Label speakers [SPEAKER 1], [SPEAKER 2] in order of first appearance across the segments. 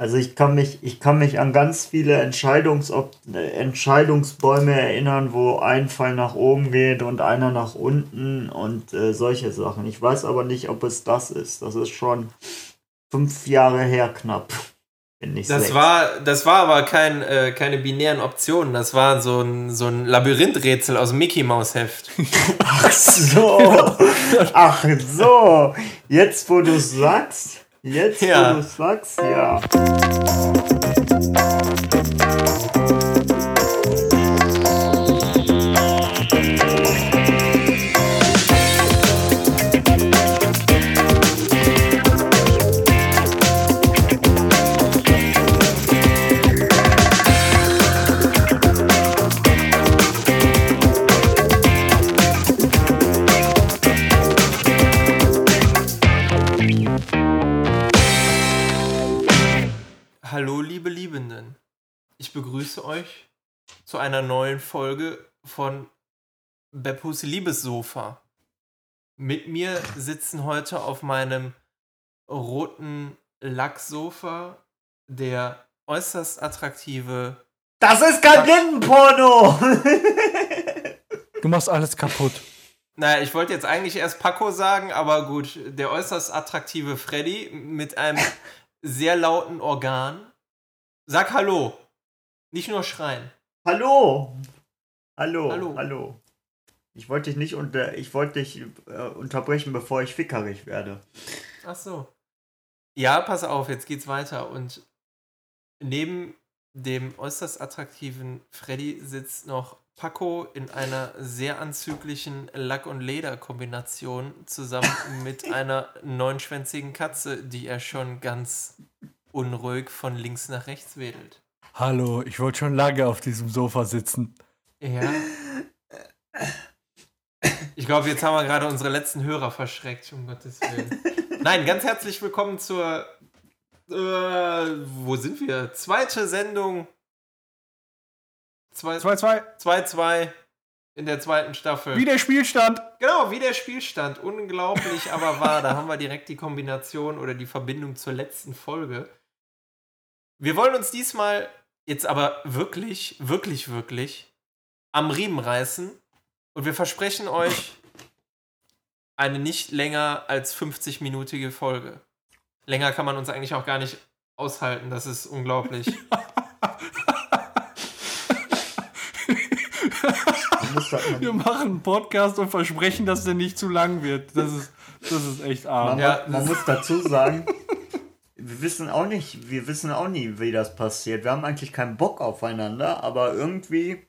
[SPEAKER 1] Also ich kann mich, ich kann mich an ganz viele Entscheidungs Entscheidungsbäume erinnern, wo ein Fall nach oben geht und einer nach unten und äh, solche Sachen. Ich weiß aber nicht, ob es das ist. Das ist schon fünf Jahre her knapp.
[SPEAKER 2] Das war, das war aber kein, äh, keine binären Optionen. Das war so ein, so ein Labyrinthrätsel aus dem Mickey Maus Heft.
[SPEAKER 1] Ach so. Ach so. Jetzt, wo du sagst. Jetzt, ja. wo du sagst, ja.
[SPEAKER 2] Begrüße euch zu einer neuen Folge von Beppus Liebessofa. Mit mir sitzen heute auf meinem roten Lacksofa der äußerst attraktive.
[SPEAKER 1] Das ist kein Blindenporno!
[SPEAKER 3] du machst alles kaputt.
[SPEAKER 2] Naja, ich wollte jetzt eigentlich erst Paco sagen, aber gut, der äußerst attraktive Freddy mit einem sehr lauten Organ. Sag Hallo. Nicht nur schreien.
[SPEAKER 1] Hallo! Hallo, hallo. hallo. Ich wollte dich nicht unter, ich wollte dich äh, unterbrechen, bevor ich fickerig werde.
[SPEAKER 2] Ach so. Ja, pass auf, jetzt geht's weiter. Und neben dem äußerst attraktiven Freddy sitzt noch Paco in einer sehr anzüglichen Lack- und Leder-Kombination zusammen mit einer neunschwänzigen Katze, die er schon ganz unruhig von links nach rechts wedelt.
[SPEAKER 3] Hallo, ich wollte schon lange auf diesem Sofa sitzen.
[SPEAKER 2] Ja. Ich glaube, jetzt haben wir gerade unsere letzten Hörer verschreckt, um Gottes Willen. Nein, ganz herzlich willkommen zur. Äh, wo sind wir? Zweite Sendung.
[SPEAKER 3] 2-2.
[SPEAKER 2] 2-2 in der zweiten Staffel.
[SPEAKER 3] Wie der Spielstand.
[SPEAKER 2] Genau, wie der Spielstand. Unglaublich, aber wahr. Da haben wir direkt die Kombination oder die Verbindung zur letzten Folge. Wir wollen uns diesmal jetzt aber wirklich, wirklich, wirklich am Riemen reißen und wir versprechen euch eine nicht länger als 50-minütige Folge. Länger kann man uns eigentlich auch gar nicht aushalten, das ist unglaublich.
[SPEAKER 3] wir machen einen Podcast und versprechen, dass der nicht zu lang wird. Das ist, das ist echt arm.
[SPEAKER 1] Man, ja, man muss dazu sagen, wir wissen auch nicht, wir wissen auch nie, wie das passiert. Wir haben eigentlich keinen Bock aufeinander, aber irgendwie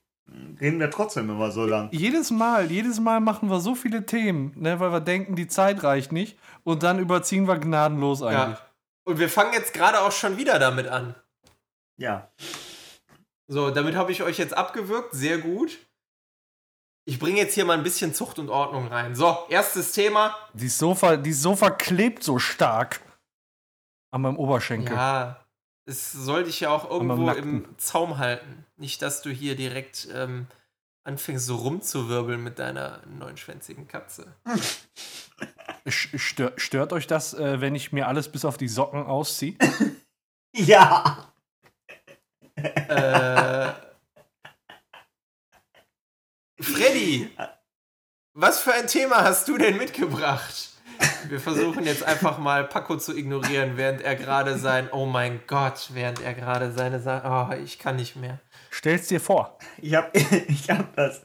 [SPEAKER 1] reden wir trotzdem immer so lang.
[SPEAKER 3] Jedes Mal, jedes Mal machen wir so viele Themen, ne, weil wir denken, die Zeit reicht nicht und dann überziehen wir gnadenlos eigentlich. Ja.
[SPEAKER 2] Und wir fangen jetzt gerade auch schon wieder damit an.
[SPEAKER 1] Ja.
[SPEAKER 2] So, damit habe ich euch jetzt abgewürgt, sehr gut. Ich bringe jetzt hier mal ein bisschen Zucht und Ordnung rein. So, erstes Thema.
[SPEAKER 3] Die Sofa, die Sofa klebt so stark. An meinem Oberschenkel.
[SPEAKER 2] Ja, es soll dich ja auch irgendwo im Zaum halten. Nicht, dass du hier direkt ähm, anfängst, so rumzuwirbeln mit deiner neunschwänzigen Katze.
[SPEAKER 3] Stör, stört euch das, äh, wenn ich mir alles bis auf die Socken ausziehe?
[SPEAKER 1] ja.
[SPEAKER 2] Äh, Freddy, was für ein Thema hast du denn mitgebracht? Wir versuchen jetzt einfach mal Paco zu ignorieren, während er gerade sein, oh mein Gott, während er gerade seine, oh, ich kann nicht mehr.
[SPEAKER 3] Stell's dir vor.
[SPEAKER 1] Ich hab, ich hab das,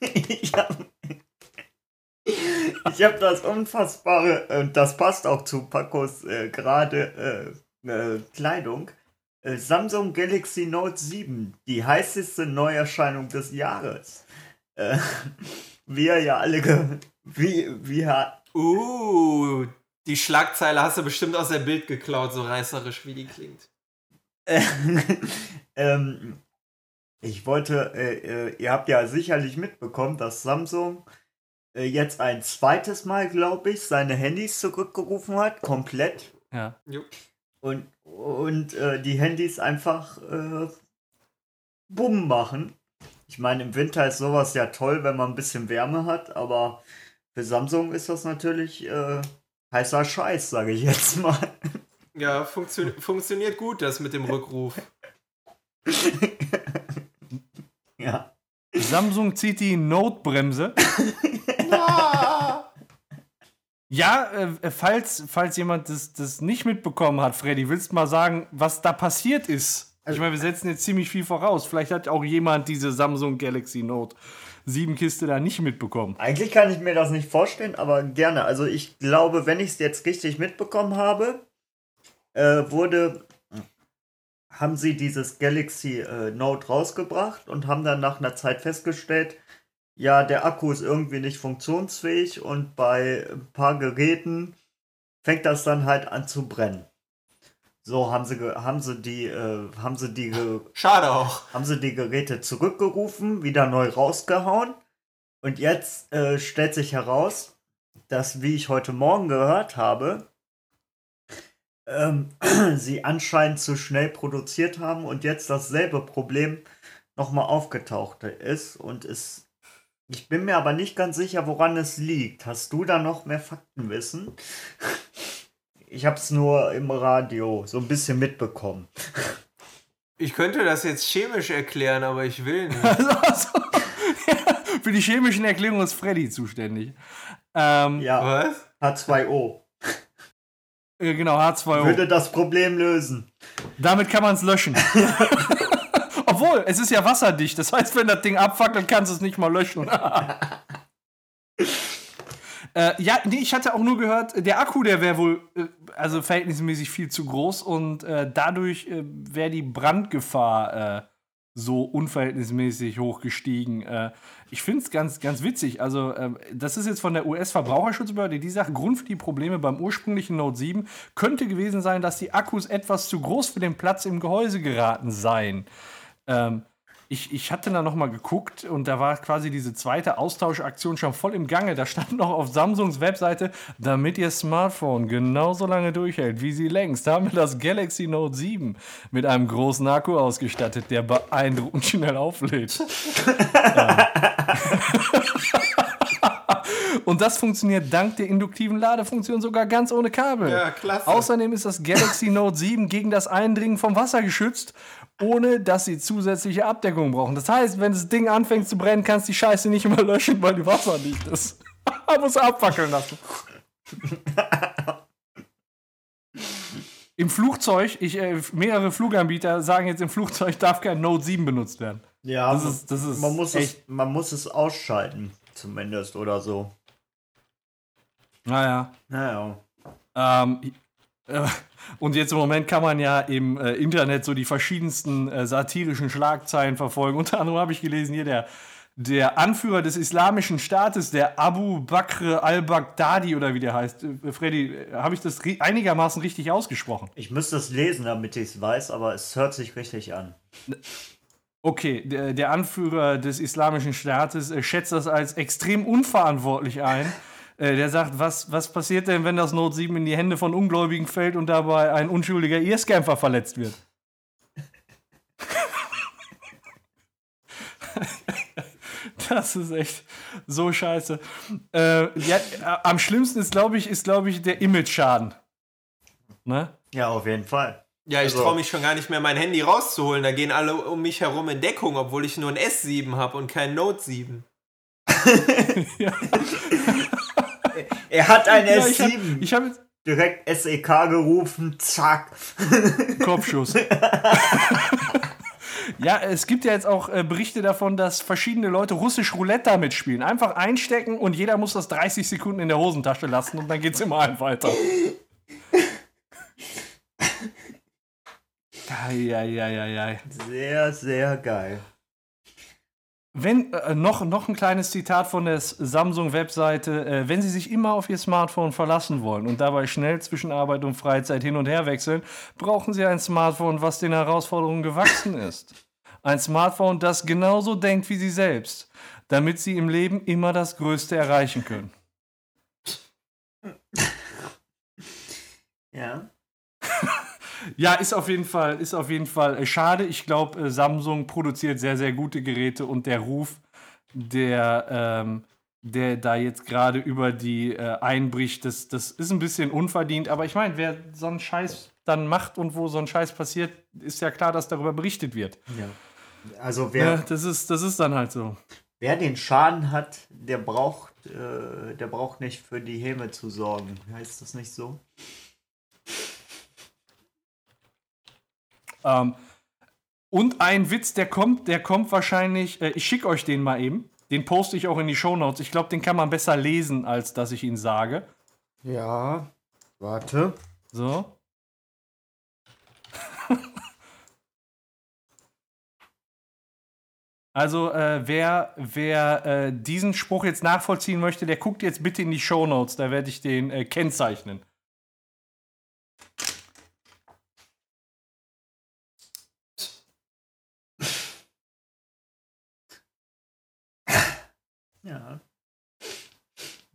[SPEAKER 1] ich hab, ich hab das unfassbare, und das passt auch zu Pacos äh, gerade äh, äh, Kleidung. Äh, Samsung Galaxy Note 7, die heißeste Neuerscheinung des Jahres. Äh, wie ihr ja alle, wie, wie,
[SPEAKER 2] Uh, die Schlagzeile hast du bestimmt aus der Bild geklaut, so reißerisch wie die klingt.
[SPEAKER 1] ähm, ich wollte, äh, äh, ihr habt ja sicherlich mitbekommen, dass Samsung äh, jetzt ein zweites Mal, glaube ich, seine Handys zurückgerufen hat, komplett.
[SPEAKER 3] Ja.
[SPEAKER 1] Und, und äh, die Handys einfach äh, bumm machen. Ich meine, im Winter ist sowas ja toll, wenn man ein bisschen Wärme hat, aber für Samsung ist das natürlich äh, heißer Scheiß, sage ich jetzt mal.
[SPEAKER 2] Ja, funktio funktioniert gut, das mit dem Rückruf.
[SPEAKER 1] Ja.
[SPEAKER 3] Samsung zieht die Notbremse. Ja, äh, falls, falls jemand das, das nicht mitbekommen hat, Freddy, willst du mal sagen, was da passiert ist? ich meine, wir setzen jetzt ziemlich viel voraus. Vielleicht hat auch jemand diese Samsung Galaxy Note 7 Kiste da nicht mitbekommen.
[SPEAKER 1] Eigentlich kann ich mir das nicht vorstellen, aber gerne. Also ich glaube, wenn ich es jetzt richtig mitbekommen habe, äh, wurde, haben sie dieses Galaxy äh, Note rausgebracht und haben dann nach einer Zeit festgestellt, ja, der Akku ist irgendwie nicht funktionsfähig und bei ein paar Geräten fängt das dann halt an zu brennen. So haben sie haben sie die äh, haben sie die
[SPEAKER 2] Schade auch.
[SPEAKER 1] haben sie die Geräte zurückgerufen, wieder neu rausgehauen. Und jetzt äh, stellt sich heraus, dass, wie ich heute Morgen gehört habe, ähm, sie anscheinend zu schnell produziert haben und jetzt dasselbe Problem nochmal aufgetaucht ist. Und es, ich bin mir aber nicht ganz sicher, woran es liegt. Hast du da noch mehr Faktenwissen? Ich habe es nur im Radio so ein bisschen mitbekommen.
[SPEAKER 2] Ich könnte das jetzt chemisch erklären, aber ich will nicht.
[SPEAKER 3] Also, für die chemischen Erklärungen ist Freddy zuständig. Ähm,
[SPEAKER 1] Ja,
[SPEAKER 2] Was?
[SPEAKER 1] H2O.
[SPEAKER 3] äh, genau, H2O.
[SPEAKER 1] Würde das Problem lösen.
[SPEAKER 3] Damit kann man es löschen. Obwohl, es ist ja wasserdicht. Das heißt, wenn das Ding abfackelt, kannst du es nicht mal löschen. Äh, ja, nee, ich hatte auch nur gehört, der Akku, der wäre wohl äh, also verhältnismäßig viel zu groß und äh, dadurch äh, wäre die Brandgefahr äh, so unverhältnismäßig hoch gestiegen. Äh, ich finde es ganz, ganz witzig. Also, ähm, das ist jetzt von der US-Verbraucherschutzbehörde, die sagt, Grund für die Probleme beim ursprünglichen Note 7 könnte gewesen sein, dass die Akkus etwas zu groß für den Platz im Gehäuse geraten seien. Ähm, ich, ich hatte da noch mal geguckt und da war quasi diese zweite Austauschaktion schon voll im Gange. Da stand noch auf Samsungs Webseite, damit ihr Smartphone genauso lange durchhält wie sie längst, haben wir das Galaxy Note 7 mit einem großen Akku ausgestattet, der beeindruckend schnell auflädt. Und das funktioniert dank der induktiven Ladefunktion sogar ganz ohne Kabel.
[SPEAKER 2] Ja, klasse.
[SPEAKER 3] Außerdem ist das Galaxy Note 7 gegen das Eindringen vom Wasser geschützt, ohne dass sie zusätzliche Abdeckung brauchen. Das heißt, wenn das Ding anfängt zu brennen, kannst du die Scheiße nicht mehr löschen, weil die Wasser nicht ist. Muss abwackeln lassen. Im Flugzeug, ich, äh, mehrere Fluganbieter sagen jetzt, im Flugzeug darf kein Note 7 benutzt werden.
[SPEAKER 1] Ja,
[SPEAKER 3] Das ist- das ist
[SPEAKER 1] man, muss
[SPEAKER 3] echt-
[SPEAKER 1] es, man muss es ausschalten, zumindest oder so.
[SPEAKER 3] Naja.
[SPEAKER 1] Naja.
[SPEAKER 3] Ähm, äh, und jetzt im Moment kann man ja im äh, Internet so die verschiedensten äh, satirischen Schlagzeilen verfolgen. Unter anderem habe ich gelesen, hier der, der Anführer des Islamischen Staates, der Abu Bakr al-Baghdadi oder wie der heißt. Äh, Freddy, äh, habe ich das ri einigermaßen richtig ausgesprochen?
[SPEAKER 1] Ich müsste es lesen, damit ich es weiß, aber es hört sich richtig an.
[SPEAKER 3] Okay, der, der Anführer des Islamischen Staates äh, schätzt das als extrem unverantwortlich ein. Äh, der sagt, was, was passiert denn, wenn das Note 7 in die Hände von Ungläubigen fällt und dabei ein unschuldiger IS-Kämpfer verletzt wird? Das ist echt so scheiße. Äh, ja, äh, am schlimmsten ist, glaube ich, ist, glaube ich, der Image-Schaden. Ne?
[SPEAKER 1] Ja, auf jeden Fall.
[SPEAKER 2] Ja, ich
[SPEAKER 1] Also-
[SPEAKER 2] traue mich schon gar nicht mehr, mein Handy rauszuholen. Da gehen alle um mich herum in Deckung, obwohl ich nur ein S7 habe und kein Note 7.
[SPEAKER 1] Er hat ein
[SPEAKER 3] Ja, ich habe
[SPEAKER 1] S7.
[SPEAKER 3] ich hab jetzt
[SPEAKER 1] Direkt SEK gerufen, zack.
[SPEAKER 3] Kopfschuss. ja, es gibt ja jetzt auch äh, Berichte davon, dass verschiedene Leute russisch Roulette damit spielen. Einfach einstecken und jeder muss das 30 Sekunden in der Hosentasche lassen und dann geht's immer ein weiter. Eieieiei.
[SPEAKER 1] Sehr, sehr geil.
[SPEAKER 3] Wenn, äh, noch, noch ein kleines Zitat von der Samsung-Webseite. Äh, wenn Sie sich immer auf Ihr Smartphone verlassen wollen und dabei schnell zwischen Arbeit und Freizeit hin und her wechseln, brauchen Sie ein Smartphone, was den Herausforderungen gewachsen ist. Ein Smartphone, das genauso denkt wie Sie selbst, damit Sie im Leben immer das Größte erreichen können.
[SPEAKER 1] Ja.
[SPEAKER 3] Ja, ist auf jeden Fall, ist auf jeden Fall äh, schade. Ich glaube, äh, Samsung produziert sehr, sehr gute Geräte und der Ruf, der, ähm, der da jetzt gerade über die äh, einbricht, das, das ist ein bisschen unverdient. Aber ich meine, wer so einen Scheiß dann macht und wo so ein Scheiß passiert, ist ja klar, dass darüber berichtet wird.
[SPEAKER 1] Ja. Also
[SPEAKER 3] Ja,
[SPEAKER 1] wer,
[SPEAKER 3] das, ist, das ist dann halt so.
[SPEAKER 1] wer den Schaden hat, der braucht, äh, der braucht nicht für die Häme zu sorgen. Heißt das nicht so?
[SPEAKER 3] Ähm, und ein Witz, der kommt, der kommt wahrscheinlich, äh, ich schicke euch den mal eben. Den poste ich auch in die Shownotes. Ich glaube, den kann man besser lesen, als dass ich ihn sage.
[SPEAKER 1] Ja. Warte.
[SPEAKER 3] So. Also, äh, wer, wer äh, diesen Spruch jetzt nachvollziehen möchte, der guckt jetzt bitte in die Shownotes, da werde ich den äh, kennzeichnen.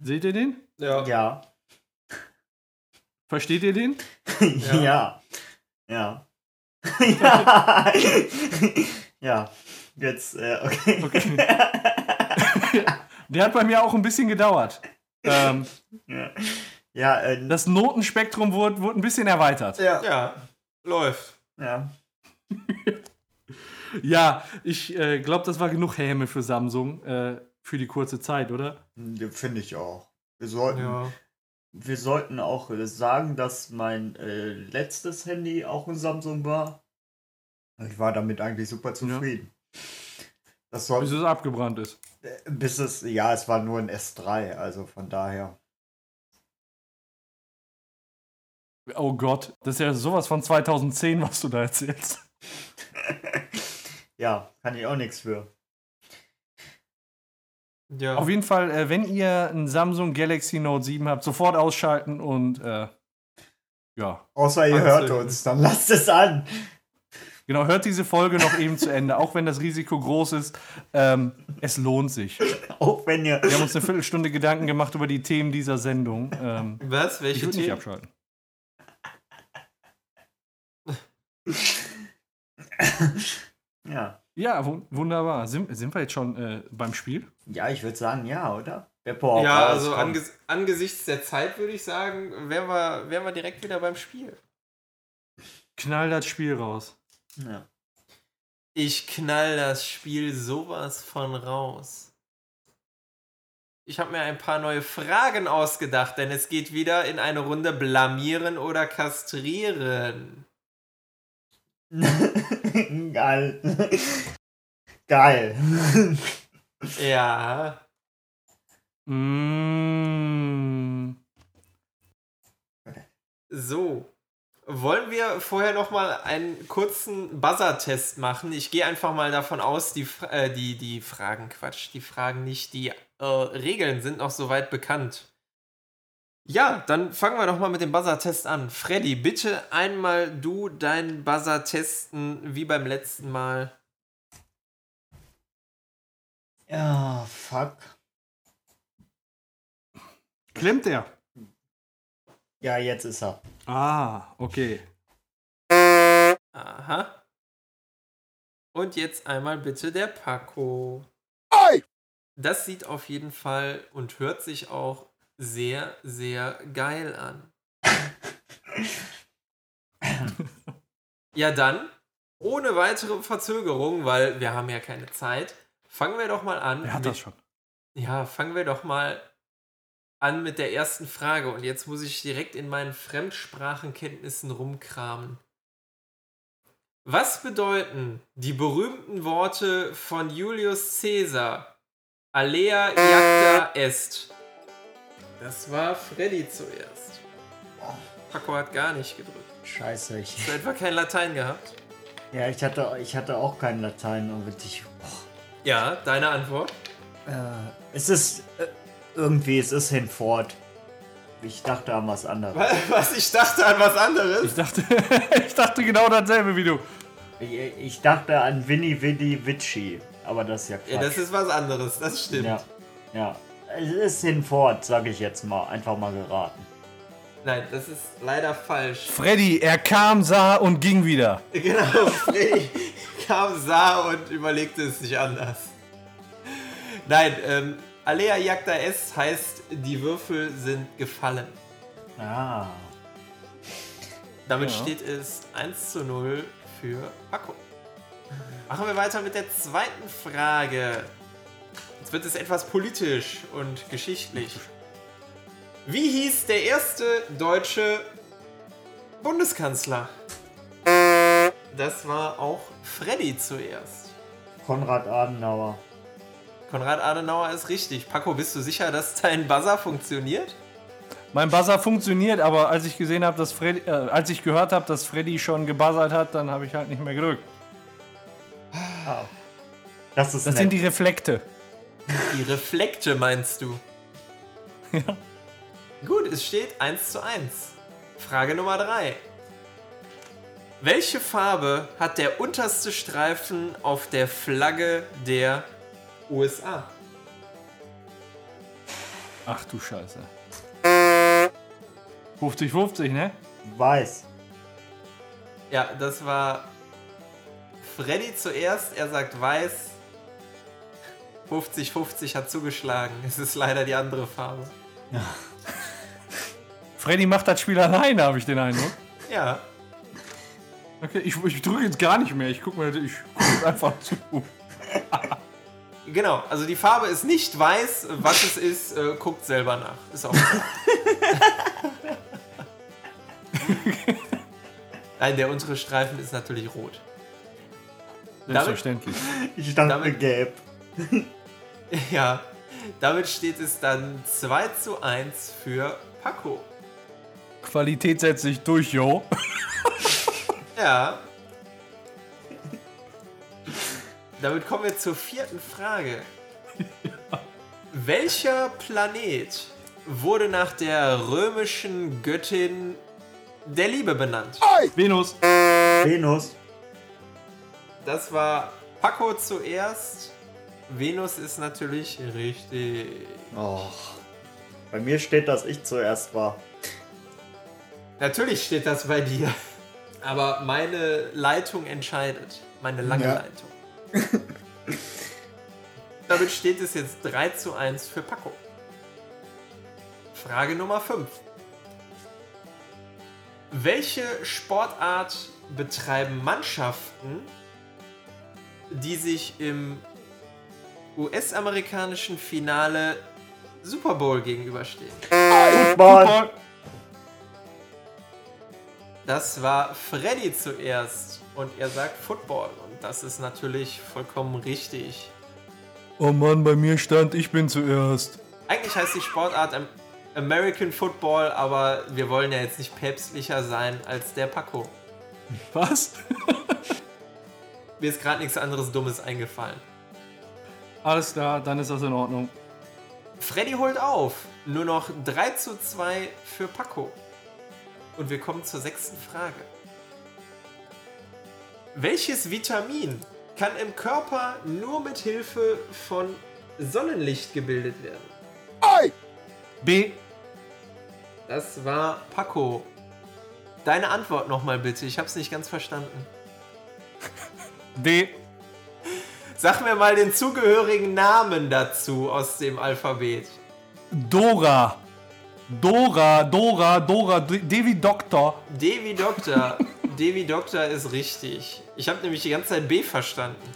[SPEAKER 3] Seht ihr den?
[SPEAKER 2] Ja.
[SPEAKER 1] Ja.
[SPEAKER 3] Versteht ihr den?
[SPEAKER 1] Ja. Ja. Ja. ja. Jetzt, äh, okay.
[SPEAKER 3] Okay. Der hat bei mir auch ein bisschen gedauert. Ähm,
[SPEAKER 1] ja, ja, äh,
[SPEAKER 3] das Notenspektrum wurde, wurde ein bisschen erweitert.
[SPEAKER 1] ja.
[SPEAKER 2] Ja, läuft.
[SPEAKER 1] ja.
[SPEAKER 3] Ja, ich äh, glaube, das war genug Häme für Samsung äh, für die kurze Zeit, oder?
[SPEAKER 1] Ja, Finde ich auch. Wir sollten,
[SPEAKER 2] Ja.
[SPEAKER 1] wir sollten auch sagen, dass mein äh, letztes Handy auch ein Samsung war. Ich war damit eigentlich super zufrieden. Das
[SPEAKER 3] Bis
[SPEAKER 1] soll,
[SPEAKER 3] es abgebrannt ist.
[SPEAKER 1] äh, bis es, ja, es war nur ein S3, also von daher.
[SPEAKER 3] Oh Gott, das ist ja sowas von 2010, was du da erzählst.
[SPEAKER 1] ja, kann ich auch nichts für.
[SPEAKER 2] Ja.
[SPEAKER 3] Auf jeden Fall, äh, wenn ihr ein Samsung Galaxy Note 7 habt, sofort ausschalten und äh, ja.
[SPEAKER 1] Außer ihr hört uns, dann lasst es an.
[SPEAKER 3] Genau, hört diese Folge noch eben zu Ende, auch wenn das Risiko groß ist. Ähm, es lohnt sich.
[SPEAKER 1] Auch wenn ihr.
[SPEAKER 3] Wir haben uns eine Viertelstunde Gedanken gemacht über die Themen dieser Sendung. Ähm,
[SPEAKER 2] Was?
[SPEAKER 3] ich
[SPEAKER 2] Welche
[SPEAKER 3] würde nicht
[SPEAKER 2] Themen?
[SPEAKER 3] abschalten.
[SPEAKER 1] Ja.
[SPEAKER 3] Ja, wun- wunderbar. Sind, sind wir jetzt schon äh, beim Spiel?
[SPEAKER 1] Ja, ich würde sagen, ja, oder?
[SPEAKER 2] Ja, also anges angesichts der Zeit würde ich sagen, wären wir, wären wir direkt wieder beim Spiel.
[SPEAKER 3] Knall das Spiel raus.
[SPEAKER 1] Ja.
[SPEAKER 2] Ich knall das Spiel sowas von raus. Ich habe mir ein paar neue Fragen ausgedacht, denn es geht wieder in eine Runde blamieren oder kastrieren.
[SPEAKER 1] Geil. Geil.
[SPEAKER 2] Ja.
[SPEAKER 3] Mm,
[SPEAKER 2] So. Wollen wir vorher noch mal einen kurzen Buzzer-Test machen? Ich gehe einfach mal davon aus, die, äh, die, die Fragen, Quatsch, die Fragen nicht, die äh, Regeln sind noch soweit bekannt. Ja, dann fangen wir doch mal mit dem Buzzer-Test an. Freddy, bitte einmal du deinen Buzzer testen, wie beim letzten Mal.
[SPEAKER 1] Ja, fuck.
[SPEAKER 3] klemmt er?
[SPEAKER 1] Ja, jetzt ist er.
[SPEAKER 3] Ah, okay.
[SPEAKER 2] Aha. Und jetzt einmal bitte der Paco. Das sieht auf jeden Fall und hört sich auch sehr, sehr geil an. ja, dann, ohne weitere Verzögerung, weil wir haben ja keine Zeit, fangen wir doch mal an.
[SPEAKER 3] Er hat
[SPEAKER 2] mit,
[SPEAKER 3] das schon.
[SPEAKER 2] Ja, fangen wir doch mal an mit der ersten Frage. Und jetzt muss ich direkt in meinen Fremdsprachenkenntnissen rumkramen. Was bedeuten die berühmten Worte von Julius Caesar? Alea jacta est. Das war Freddy zuerst. Paco hat gar nicht gedrückt.
[SPEAKER 1] Scheiße, ich.
[SPEAKER 2] Hast du etwa kein Latein gehabt?
[SPEAKER 1] Ja, ich hatte, ich hatte auch keinen Latein und ich.
[SPEAKER 2] Ja, deine Antwort?
[SPEAKER 1] Äh, es ist. Äh, irgendwie, es ist hinfort. Ich dachte an was anderes.
[SPEAKER 2] Was? Ich dachte an was anderes.
[SPEAKER 3] Ich dachte, ich dachte genau dasselbe wie du.
[SPEAKER 1] Ich, ich dachte an Winnie Winnie Witchy. Aber das ist ja Quatsch.
[SPEAKER 2] Ja, das ist was anderes, das stimmt.
[SPEAKER 1] Ja. Ja. Es ist hinfort, sage ich jetzt mal. Einfach mal geraten.
[SPEAKER 2] Nein, das ist leider falsch.
[SPEAKER 3] Freddy, er kam, sah und ging wieder.
[SPEAKER 2] Genau, Freddy kam, sah und überlegte es sich anders. Nein, ähm, Alea Jagda S heißt, die Würfel sind gefallen.
[SPEAKER 1] Ah.
[SPEAKER 2] Damit
[SPEAKER 3] Ja.
[SPEAKER 2] steht es 1 zu 0 für Paco. Machen wir weiter mit der zweiten Frage. Jetzt wird es etwas politisch und geschichtlich. Wie hieß der erste deutsche Bundeskanzler? Das war auch Freddy zuerst.
[SPEAKER 1] Konrad Adenauer.
[SPEAKER 2] Konrad Adenauer ist richtig. Paco, bist du sicher, dass dein Buzzer funktioniert?
[SPEAKER 3] Mein Buzzer funktioniert, aber als ich gesehen habe, dass Freddy, äh, als ich gehört habe, dass Freddy schon gebuzzert hat, dann habe ich halt nicht mehr gedrückt.
[SPEAKER 1] Das ist
[SPEAKER 3] Das
[SPEAKER 1] nett.
[SPEAKER 3] sind die Reflekte.
[SPEAKER 2] Die Reflekte meinst du?
[SPEAKER 3] Ja.
[SPEAKER 2] Gut, es steht 1 zu 1. Frage Nummer 3. Welche Farbe hat der unterste Streifen auf der Flagge der USA?
[SPEAKER 3] Ach du Scheiße. 50-50, ne?
[SPEAKER 1] Weiß.
[SPEAKER 2] Ja, das war Freddy zuerst. Er sagt weiß. 50-50 hat zugeschlagen. Es ist leider die andere Farbe.
[SPEAKER 3] Freddy macht das Spiel alleine, habe ich den Eindruck.
[SPEAKER 2] Ja,
[SPEAKER 3] Okay, ich, ich drücke jetzt gar nicht mehr. Ich gucke mir ich guck jetzt einfach zu.
[SPEAKER 2] genau. Also die Farbe ist nicht weiß. Was es ist, äh, guckt selber nach. Ist auch klar. Nein, der untere Streifen ist natürlich rot.
[SPEAKER 3] Selbstverständlich.
[SPEAKER 1] Ich dachte
[SPEAKER 2] Damit-
[SPEAKER 1] gelb.
[SPEAKER 2] Ja, damit steht es dann 2 zu 1 für Paco.
[SPEAKER 3] Qualität setzt sich durch, yo.
[SPEAKER 2] Ja. Damit kommen wir zur vierten Frage. Welcher Planet wurde nach der römischen Göttin der Liebe benannt?
[SPEAKER 3] Venus.
[SPEAKER 1] Venus.
[SPEAKER 2] Das war Paco zuerst. Venus ist natürlich richtig.
[SPEAKER 1] Oh. Bei mir steht, dass ich zuerst war.
[SPEAKER 2] Natürlich steht das bei dir. Aber meine Leitung entscheidet. Meine lange
[SPEAKER 1] Ja.
[SPEAKER 2] Leitung. Damit steht es jetzt 3 zu 1 für Paco. Frage Nummer 5. Welche Sportart betreiben Mannschaften, die sich im US-amerikanischen Finale Super Bowl gegenüberstehen?
[SPEAKER 1] Ball.
[SPEAKER 2] Das war Freddy zuerst und er sagt Football und das ist natürlich vollkommen richtig.
[SPEAKER 3] Oh Mann, bei mir stand, ich bin zuerst.
[SPEAKER 2] Eigentlich heißt die Sportart Am- American Football, aber wir wollen ja jetzt nicht päpstlicher sein als der Paco.
[SPEAKER 3] Was?
[SPEAKER 2] Mir ist gerade nichts anderes Dummes eingefallen.
[SPEAKER 3] Alles klar, dann ist das in Ordnung.
[SPEAKER 2] Freddy holt auf. Nur noch 3 zu 2 für Paco. Und wir kommen zur sechsten Frage. Welches Vitamin kann im Körper nur mit Hilfe von Sonnenlicht gebildet werden?
[SPEAKER 3] B.
[SPEAKER 2] Das war Paco. Deine Antwort nochmal bitte. Ich hab's nicht ganz verstanden.
[SPEAKER 3] D.
[SPEAKER 2] Sag mir mal den zugehörigen Namen dazu aus dem Alphabet.
[SPEAKER 3] Dora. Dora, Dora, Dora, Devi Doktor.
[SPEAKER 2] Devi Doktor. Devi Doktor ist richtig. Ich habe nämlich die ganze Zeit B verstanden.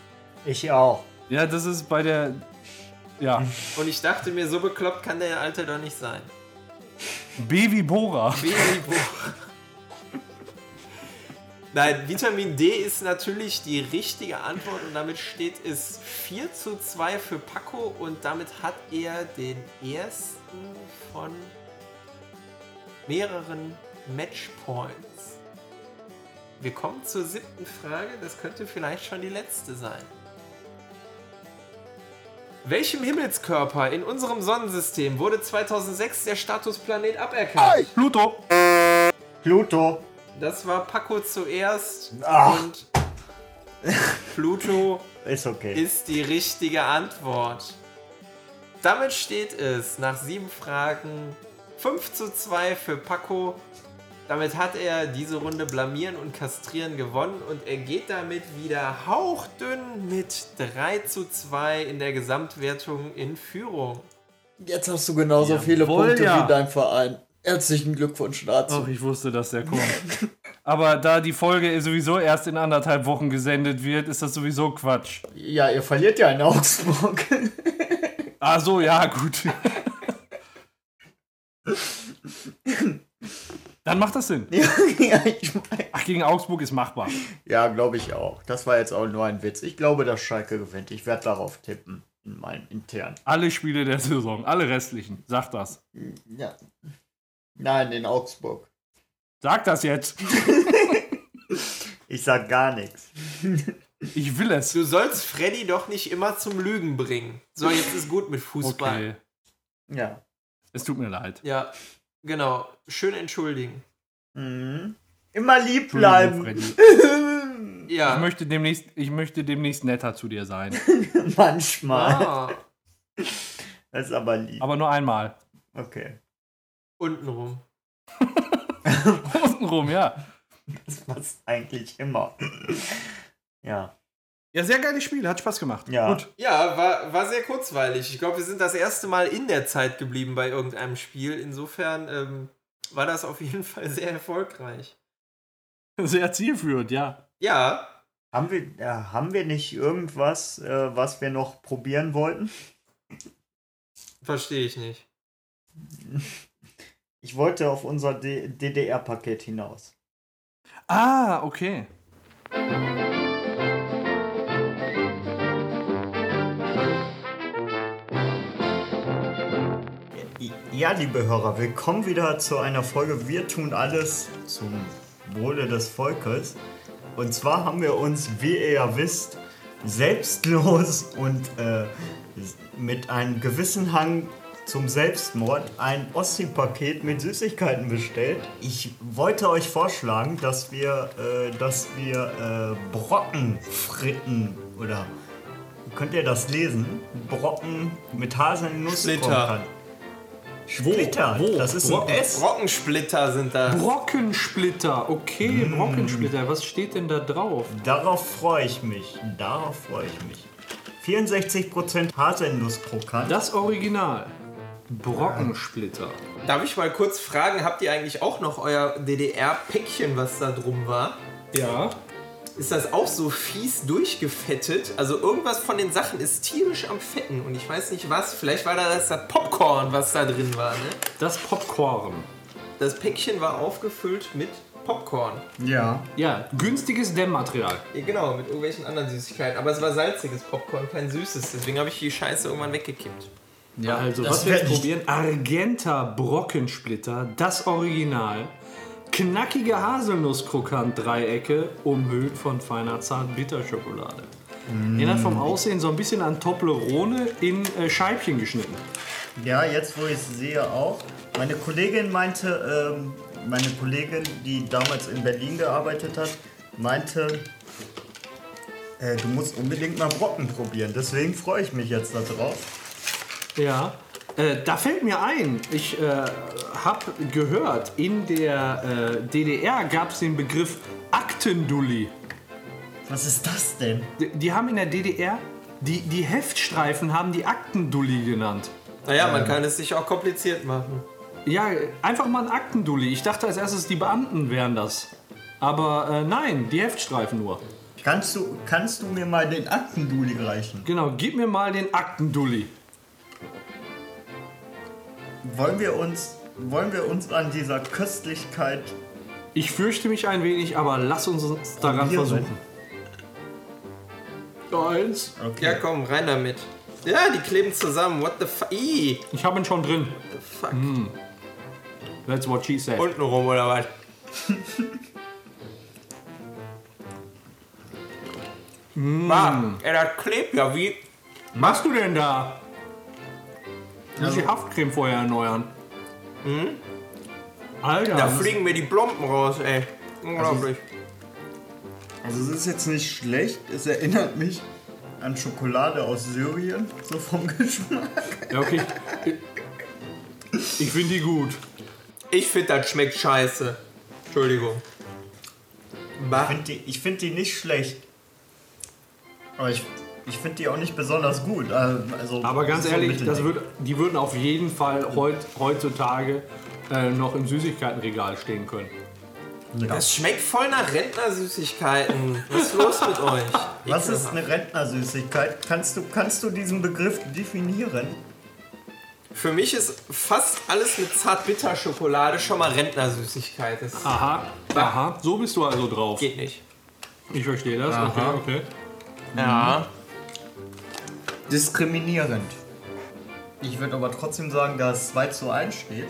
[SPEAKER 1] Ich auch.
[SPEAKER 3] Ja, das ist bei der. Ja.
[SPEAKER 2] Und ich dachte mir, so bekloppt kann der Alte doch nicht sein.
[SPEAKER 3] B wie Bora.
[SPEAKER 2] Nein, Vitamin D ist natürlich die richtige Antwort und damit steht es 4 zu 2 für Paco und damit hat er den ersten von mehreren Matchpoints. Wir kommen zur siebten Frage, das könnte vielleicht schon die letzte sein. Welchem Himmelskörper in unserem Sonnensystem wurde 2006 der Status Planet aberkannt?
[SPEAKER 3] Pluto.
[SPEAKER 1] Pluto.
[SPEAKER 2] Das war Paco zuerst
[SPEAKER 1] Ach.
[SPEAKER 2] und Pluto
[SPEAKER 1] Ist okay.
[SPEAKER 2] ist die richtige Antwort. Damit steht es nach sieben Fragen 5 zu 2 für Paco. Damit hat er diese Runde Blamieren und Kastrieren gewonnen und er geht damit wieder hauchdünn mit 3 zu 2 in der Gesamtwertung in Führung.
[SPEAKER 4] Jetzt hast du genauso
[SPEAKER 3] Jawohl,
[SPEAKER 4] viele Punkte
[SPEAKER 3] ja.
[SPEAKER 4] wie dein Verein. Herzlichen Glückwunsch dazu.
[SPEAKER 3] Ach, ich wusste, dass der kommt. Aber da die Folge sowieso erst in anderthalb Wochen gesendet wird, ist das sowieso Quatsch.
[SPEAKER 1] Ja, ihr verliert ja in Augsburg.
[SPEAKER 3] Ah, so, ja, gut. Dann macht das Sinn.
[SPEAKER 1] ja, ich mein,
[SPEAKER 3] Ach, gegen Augsburg ist machbar.
[SPEAKER 1] ja glaube ich auch. Das war jetzt auch nur ein Witz. Ich glaube, dass Schalke gewinnt. Ich werde darauf tippen. In meinem intern.
[SPEAKER 3] Alle Spiele der Saison, alle restlichen. Sag das.
[SPEAKER 1] Ja. Nein, in Augsburg.
[SPEAKER 3] Sag das jetzt.
[SPEAKER 1] Ich sag gar nichts.
[SPEAKER 3] Ich will es.
[SPEAKER 2] Du sollst Freddy doch nicht immer zum Lügen bringen. So, jetzt ist gut mit Fußball.
[SPEAKER 3] Okay.
[SPEAKER 1] Ja.
[SPEAKER 3] Es tut mir leid.
[SPEAKER 2] Ja, genau. Schön entschuldigen.
[SPEAKER 1] Mhm. Immer lieb bleiben.
[SPEAKER 3] Freddy. Ich
[SPEAKER 2] Ja.
[SPEAKER 3] möchte, demnächst, ich möchte demnächst netter zu dir sein.
[SPEAKER 1] Manchmal.
[SPEAKER 2] Ah,
[SPEAKER 1] Das ist aber lieb.
[SPEAKER 3] Aber nur einmal.
[SPEAKER 1] Okay.
[SPEAKER 2] Untenrum.
[SPEAKER 3] Untenrum, ja.
[SPEAKER 1] Das passt eigentlich immer. Ja.
[SPEAKER 3] Ja, sehr geiles Spiel. Hat Spaß gemacht.
[SPEAKER 1] Ja.
[SPEAKER 3] Gut.
[SPEAKER 2] Ja, war, war sehr kurzweilig. Ich glaube, wir sind das erste Mal in der Zeit geblieben bei irgendeinem Spiel. Insofern ähm, war das auf jeden Fall sehr erfolgreich.
[SPEAKER 3] Sehr zielführend, ja.
[SPEAKER 2] Ja,
[SPEAKER 1] Haben wir, ja, haben wir nicht irgendwas, äh, was wir noch probieren wollten?
[SPEAKER 2] verstehe ich nicht.
[SPEAKER 1] Ich wollte auf unser DDR-Paket hinaus.
[SPEAKER 3] Ah, okay.
[SPEAKER 1] Ja, liebe Hörer, willkommen wieder zu einer Folge Wir tun alles zum Wohle des Volkes. Und zwar haben wir uns, wie ihr ja wisst, selbstlos und äh, mit einem gewissen Hang zum Selbstmord ein Ostsee-Paket mit Süßigkeiten bestellt. Ich wollte euch vorschlagen, dass wir, äh, dass wir äh, Brockenfritten oder könnt ihr das lesen? Brocken mit Haselnuss
[SPEAKER 2] Splitter.
[SPEAKER 1] Splitter.
[SPEAKER 3] Wo?
[SPEAKER 1] Das ist
[SPEAKER 3] Brocken.
[SPEAKER 1] ein S.
[SPEAKER 2] Brockensplitter sind da.
[SPEAKER 3] Brockensplitter. Okay, Brockensplitter. Was steht denn da drauf?
[SPEAKER 1] Darauf freue ich mich. Darauf freue ich mich. 64% Haselnusskrokant.
[SPEAKER 3] Das Original. Brockensplitter.
[SPEAKER 2] Darf ich mal kurz fragen, habt ihr eigentlich auch noch euer DDR-Päckchen, was da drum war?
[SPEAKER 3] Ja.
[SPEAKER 2] Ist das auch so fies durchgefettet? Also irgendwas von den Sachen ist tierisch am Fetten und ich weiß nicht was. Vielleicht war da das, das Popcorn, was da drin war. Ne?
[SPEAKER 3] Das Popcorn.
[SPEAKER 2] Das Päckchen war aufgefüllt mit Popcorn.
[SPEAKER 1] Ja.
[SPEAKER 3] Ja, günstiges Dämmmaterial.
[SPEAKER 2] Ja, genau, mit irgendwelchen anderen Süßigkeiten. Aber es war salziges Popcorn, kein süßes. Deswegen habe ich die Scheiße irgendwann weggekippt.
[SPEAKER 3] Ja, also
[SPEAKER 1] das
[SPEAKER 3] was wir jetzt probieren? Argenta Brockensplitter, das Original. Knackige Haselnusskrokant-Dreiecke, umhüllt von feiner Zart-Bitterschokolade. Erinnert vom Aussehen so ein bisschen an Toblerone in äh, Scheibchen geschnitten.
[SPEAKER 1] Ja, jetzt wo ich es sehe auch. Meine Kollegin meinte, ähm, meine Kollegin, die damals in Berlin gearbeitet hat, meinte, äh, du musst unbedingt mal Brocken probieren. Deswegen freue ich mich jetzt darauf.
[SPEAKER 3] Ja. Äh, da fällt mir ein, ich äh, habe gehört, in der äh, DDR gab es den Begriff Aktendulli.
[SPEAKER 1] Was ist das denn?
[SPEAKER 3] Die, die haben in der DDR, die, die Heftstreifen haben die Aktendulli genannt.
[SPEAKER 2] Naja, man kann es sich auch kompliziert machen.
[SPEAKER 3] Ja, einfach mal ein Aktendulli. Ich dachte als erstes, die Beamten wären das. Aber äh, nein, die Heftstreifen nur.
[SPEAKER 1] Kannst du, kannst du mir mal den Aktenduli reichen?
[SPEAKER 3] Genau, gib mir mal den Aktendulli.
[SPEAKER 1] Wollen wir uns, wollen wir uns an dieser Köstlichkeit
[SPEAKER 3] Ich fürchte mich ein wenig, aber lass uns uns daran
[SPEAKER 1] Probieren.
[SPEAKER 3] versuchen. Eins.
[SPEAKER 1] Okay.
[SPEAKER 2] Ja, komm, rein damit. Ja, die kleben zusammen. What the fuck?
[SPEAKER 3] Ich habe ihn schon drin.
[SPEAKER 2] the fuck.
[SPEAKER 3] That's what she said.
[SPEAKER 2] Untenrum oder was? Mann, ey, das klebt ja wie.
[SPEAKER 3] Was machst du denn da? Muss die Haftcreme vorher erneuern. Alter,
[SPEAKER 2] Da fliegen mir die Plomben raus, ey. Unglaublich.
[SPEAKER 1] Also es ist jetzt nicht schlecht. Es erinnert mich an Schokolade aus Syrien, so vom Geschmack.
[SPEAKER 3] ja, okay. Ich finde die gut.
[SPEAKER 2] Ich finde, das schmeckt scheiße. Entschuldigung. Bah.
[SPEAKER 1] Ich finde die, ich find die nicht schlecht. Aber ich, ich finde die auch nicht besonders gut. Also,
[SPEAKER 3] Aber ganz
[SPEAKER 1] so
[SPEAKER 3] ehrlich, das würd, die würden auf jeden Fall heut, heutzutage äh, noch im Süßigkeitenregal stehen können.
[SPEAKER 2] Das schmeckt voll nach Rentnersüßigkeiten. Was ist los mit euch?
[SPEAKER 1] Was ist eine Rentnersüßigkeit? Kannst du, kannst du diesen Begriff definieren?
[SPEAKER 2] Für mich ist fast alles mit Zartbitterschokolade schon mal Rentnersüßigkeit. Das
[SPEAKER 3] Aha, aha. So bist du also drauf.
[SPEAKER 2] geht nicht.
[SPEAKER 3] Ich verstehe das.
[SPEAKER 1] Aha.
[SPEAKER 3] okay.
[SPEAKER 2] Ja.
[SPEAKER 1] Diskriminierend. Ich würde aber trotzdem sagen, dass 2 zu 1 steht.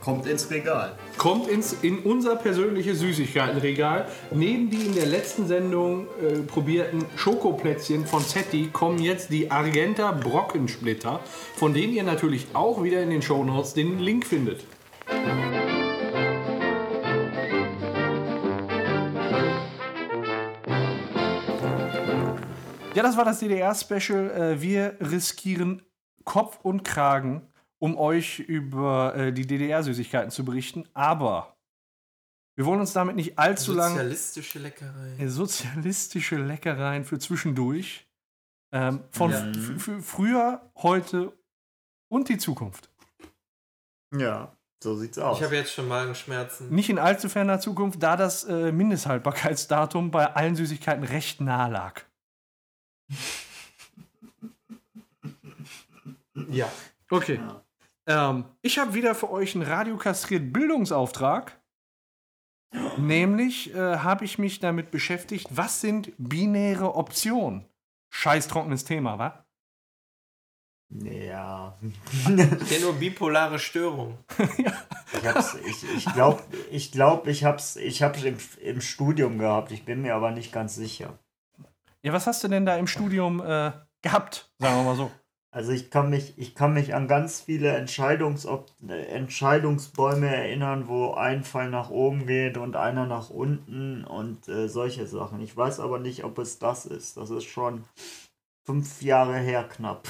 [SPEAKER 1] Kommt ins Regal.
[SPEAKER 3] Kommt ins, in unser persönliches Süßigkeitenregal. Neben die in der letzten Sendung äh, probierten Schokoplätzchen von Zetti kommen jetzt die Argenta Brockensplitter, von denen ihr natürlich auch wieder in den Shownotes den Link findet. Ja, das war das DDR-Special. Äh, Wir riskieren Kopf und Kragen, um euch über äh, die DDR-Süßigkeiten zu berichten. Aber wir wollen uns damit nicht allzu lange
[SPEAKER 2] Sozialistische Leckerei.
[SPEAKER 3] äh, sozialistische Leckereien für zwischendurch ähm, von
[SPEAKER 2] Ja.
[SPEAKER 3] früher, heute und die Zukunft.
[SPEAKER 1] Ja, so sieht's aus.
[SPEAKER 2] Ich habe jetzt schon Magenschmerzen.
[SPEAKER 3] Nicht in allzu ferner Zukunft, da das äh, Mindesthaltbarkeitsdatum bei allen Süßigkeiten recht nah lag.
[SPEAKER 2] Ja.
[SPEAKER 3] Okay. Ähm, ich habe wieder für euch einen radiokastriert Bildungsauftrag. Nämlich äh, habe ich mich damit beschäftigt, was sind binäre Optionen? Scheiß trockenes Thema, wa?
[SPEAKER 1] ja.
[SPEAKER 2] Ich kenne nur bipolare Störung.
[SPEAKER 1] Ich hab's, ich, ich glaube, ich, glaub, ich hab's, ich hab's im, im Studium gehabt. Ich bin mir aber nicht ganz sicher.
[SPEAKER 3] Ja, was hast du denn da im Studium äh, gehabt? Sagen wir mal so.
[SPEAKER 1] Also ich kann mich, ich kann mich an ganz viele Entscheidungs Entscheidungsbäume erinnern, wo ein Fall nach oben geht und einer nach unten und äh, solche Sachen. Ich weiß aber nicht, ob es das ist. Das ist schon fünf Jahre her knapp.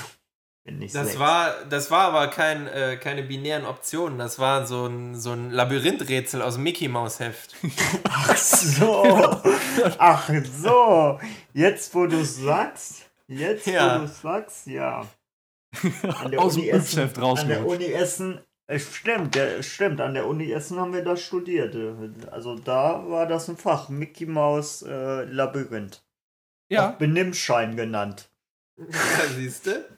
[SPEAKER 2] Das
[SPEAKER 1] sechs.
[SPEAKER 2] war, das war aber kein, äh, keine binären Optionen. Das war so ein, so ein Labyrinthrätsel aus dem Mickey Maus Heft.
[SPEAKER 1] Ach so. Ach so. Jetzt, wo du sagst. Jetzt,
[SPEAKER 2] Ja.
[SPEAKER 1] wo du sagst, ja. An
[SPEAKER 3] Aus dem
[SPEAKER 1] Uni Essen-
[SPEAKER 3] Hüpfheft
[SPEAKER 1] An der. Uni Essen. äh, Stimmt, der, stimmt, an der Uni Essen haben wir das studiert. äh, Also da war das ein Fach. Mickey Maus äh, Labyrinth. Auch
[SPEAKER 3] Ja,
[SPEAKER 1] Benimmschein genannt.
[SPEAKER 2] Ja, siehst du?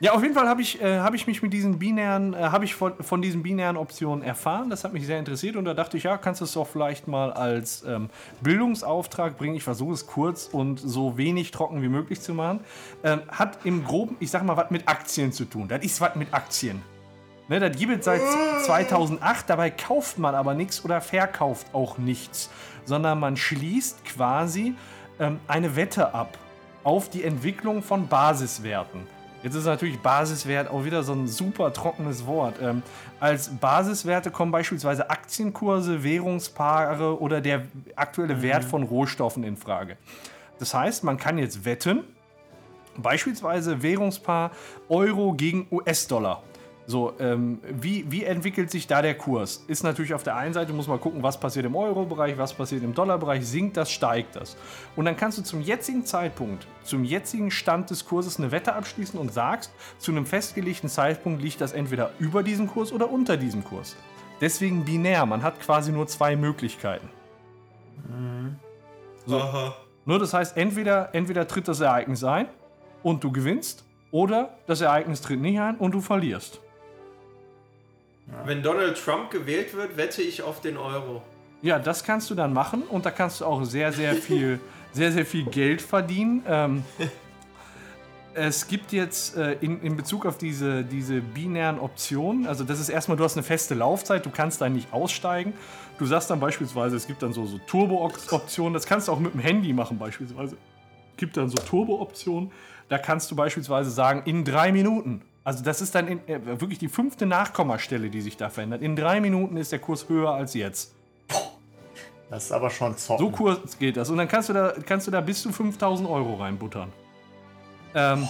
[SPEAKER 3] Ja, auf jeden Fall habe ich, äh, hab ich mich mit diesen binären, äh, habe ich von, von diesen binären Optionen erfahren. Das hat mich sehr interessiert und da dachte ich, ja, kannst du es doch vielleicht mal als ähm, Bildungsauftrag bringen. Ich versuche es kurz und so wenig trocken wie möglich zu machen. Ähm, hat im Groben, ich sag mal, was mit Aktien zu tun. Das ist was mit Aktien. Ne, das gibt es seit 2008, dabei kauft man aber nichts oder verkauft auch nichts, sondern man schließt quasi ähm, eine Wette ab auf die Entwicklung von Basiswerten. Jetzt ist natürlich Basiswert auch wieder so ein super trockenes Wort. Ähm, als Basiswerte kommen beispielsweise Aktienkurse, Währungspaare oder der aktuelle Wert von Rohstoffen in Frage. Das heißt, man kann jetzt wetten, Beispielsweise Währungspaar Euro gegen US-Dollar. So, ähm, wie, wie entwickelt sich da der Kurs? Ist natürlich auf der einen Seite, muss man gucken, was passiert im Euro-Bereich, was passiert im Dollarbereich, sinkt das, steigt das. Und dann kannst du zum jetzigen Zeitpunkt, zum jetzigen Stand des Kurses eine Wette abschließen und sagst, zu einem festgelegten Zeitpunkt liegt das entweder über diesem Kurs oder unter diesem Kurs. Deswegen binär, man hat quasi nur zwei Möglichkeiten. So.
[SPEAKER 2] Aha.
[SPEAKER 3] Nur das heißt, entweder, entweder tritt das Ereignis ein und du gewinnst, oder das Ereignis tritt nicht ein und du verlierst.
[SPEAKER 2] Wenn Donald Trump gewählt wird, wette ich auf den Euro.
[SPEAKER 3] Ja, das kannst du dann machen und da kannst du auch sehr, sehr viel, sehr, sehr viel Geld verdienen. Ähm, es gibt jetzt äh, in, in Bezug auf diese, diese binären Optionen, also das ist erstmal, du hast eine feste Laufzeit, du kannst da nicht aussteigen. Du sagst dann beispielsweise, es gibt dann so, so Turbo-Optionen, das kannst du auch mit dem Handy machen beispielsweise. Es gibt dann so Turbo-Optionen, da kannst du beispielsweise sagen, in drei Minuten. Also das ist dann in, äh, wirklich die fünfte Nachkommastelle, die sich da verändert. In drei Minuten ist der Kurs höher als jetzt.
[SPEAKER 1] Das ist aber schon zocken.
[SPEAKER 3] So kurz geht das. Und dann kannst du da, kannst du da bis zu 5000 Euro reinbuttern. Ähm,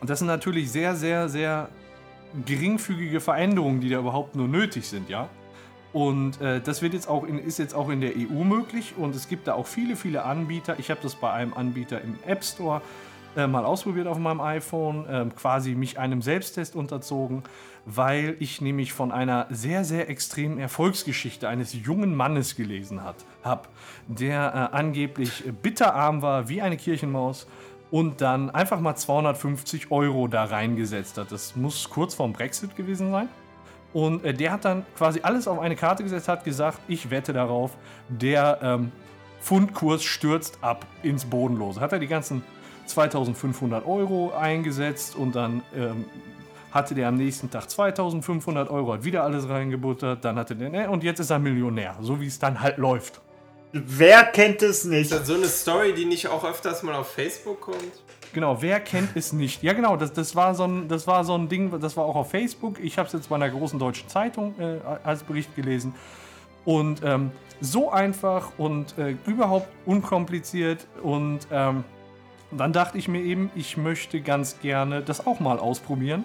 [SPEAKER 3] und das sind natürlich sehr, sehr, sehr geringfügige Veränderungen, die da überhaupt nur nötig sind, ja. Und äh, das wird jetzt auch in, ist jetzt auch in der EU möglich und es gibt da auch viele, viele Anbieter. Ich habe das bei einem Anbieter im App Store äh, mal ausprobiert auf meinem iPhone, äh, quasi mich einem Selbsttest unterzogen, weil ich nämlich von einer sehr, sehr extremen Erfolgsgeschichte eines jungen Mannes gelesen habe, der äh, angeblich bitterarm war wie eine Kirchenmaus und dann einfach mal 250 Euro da reingesetzt hat. Das muss kurz vorm Brexit gewesen sein. Und äh, der hat dann quasi alles auf eine Karte gesetzt, hat gesagt, ich wette darauf, der ähm, Pfundkurs stürzt ab ins Bodenlose. Hat er die ganzen 2500 Euro eingesetzt und dann ähm, hatte der am nächsten Tag 2500 Euro, hat wieder alles reingebuttert, dann hatte der, ne, und jetzt ist er Millionär, so wie es dann halt läuft.
[SPEAKER 1] Wer kennt es nicht?
[SPEAKER 2] Ist das so eine Story, die nicht auch öfters mal auf Facebook kommt?
[SPEAKER 3] Genau, wer kennt es nicht? Ja, genau, das, das, war, so ein, das war so ein Ding, das war auch auf Facebook. Ich habe es jetzt bei einer großen deutschen Zeitung äh, als Bericht gelesen. Und ähm, so einfach und äh, überhaupt unkompliziert. Und ähm, dann dachte ich mir eben, ich möchte ganz gerne das auch mal ausprobieren.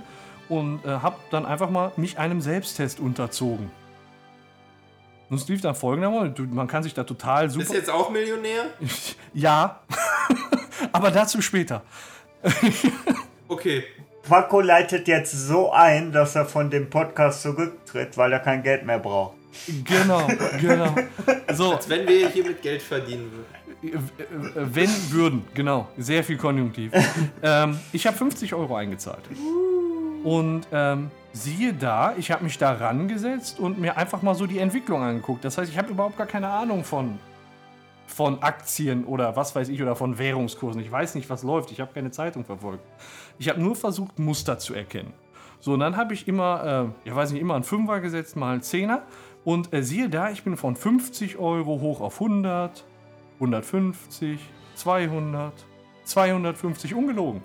[SPEAKER 3] Und äh, habe dann einfach mal mich einem Selbsttest unterzogen. Und es lief dann folgendermaßen, man kann sich da total super...
[SPEAKER 2] Bist du jetzt auch Millionär?
[SPEAKER 3] ja, aber dazu später.
[SPEAKER 2] okay.
[SPEAKER 1] Paco leitet jetzt so ein, dass er von dem Podcast zurücktritt, weil er kein Geld mehr braucht.
[SPEAKER 3] Genau, genau. So,
[SPEAKER 2] Als wenn wir hier mit Geld verdienen würden.
[SPEAKER 3] wenn würden, genau, sehr viel Konjunktiv. ähm, ich habe 50 Euro eingezahlt. Und ähm, siehe da, ich habe mich da rangesetzt und mir einfach mal so die Entwicklung angeguckt. Das heißt, ich habe überhaupt gar keine Ahnung von, von Aktien oder was weiß ich oder von Währungskursen. Ich weiß nicht, was läuft. Ich habe keine Zeitung verfolgt. Ich habe nur versucht, Muster zu erkennen. So, und dann habe ich immer, äh, ja weiß nicht, immer einen Fünfer gesetzt, mal einen Zehner. Und äh, siehe da, ich bin von 50 Euro hoch auf 100, 150, 200, 250, ungelogen.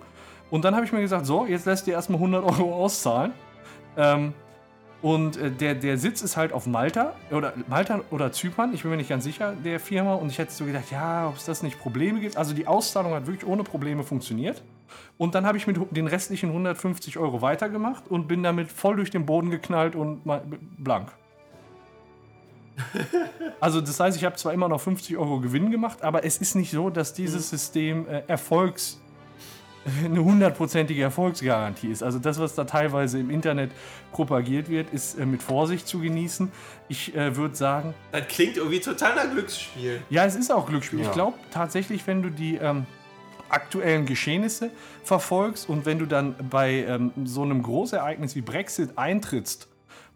[SPEAKER 3] Und dann habe ich mir gesagt, so, jetzt lässt dir erstmal 100 Euro auszahlen. Ähm, und äh, der, der Sitz ist halt auf Malta oder Malta oder Zypern, ich bin mir nicht ganz sicher, der Firma. Und ich hätte so gedacht, ja, ob es das nicht Probleme gibt. Also die Auszahlung hat wirklich ohne Probleme funktioniert. Und dann habe ich mit den restlichen 150 Euro weitergemacht und bin damit voll durch den Boden geknallt und blank. Also das heißt, ich habe zwar immer noch 50 Euro Gewinn gemacht, aber es ist nicht so, dass dieses System äh, Erfolgs eine hundertprozentige Erfolgsgarantie ist. Also das, was da teilweise im Internet propagiert wird, ist äh, mit Vorsicht zu genießen. Ich äh, würde sagen,
[SPEAKER 2] Das klingt irgendwie total nach Glücksspiel.
[SPEAKER 3] ja, es ist auch Glücksspiel.
[SPEAKER 1] Ja.
[SPEAKER 3] Ich glaube tatsächlich, wenn du die ähm, aktuellen Geschehnisse verfolgst und wenn du dann bei ähm, so einem Großereignis wie Brexit eintrittst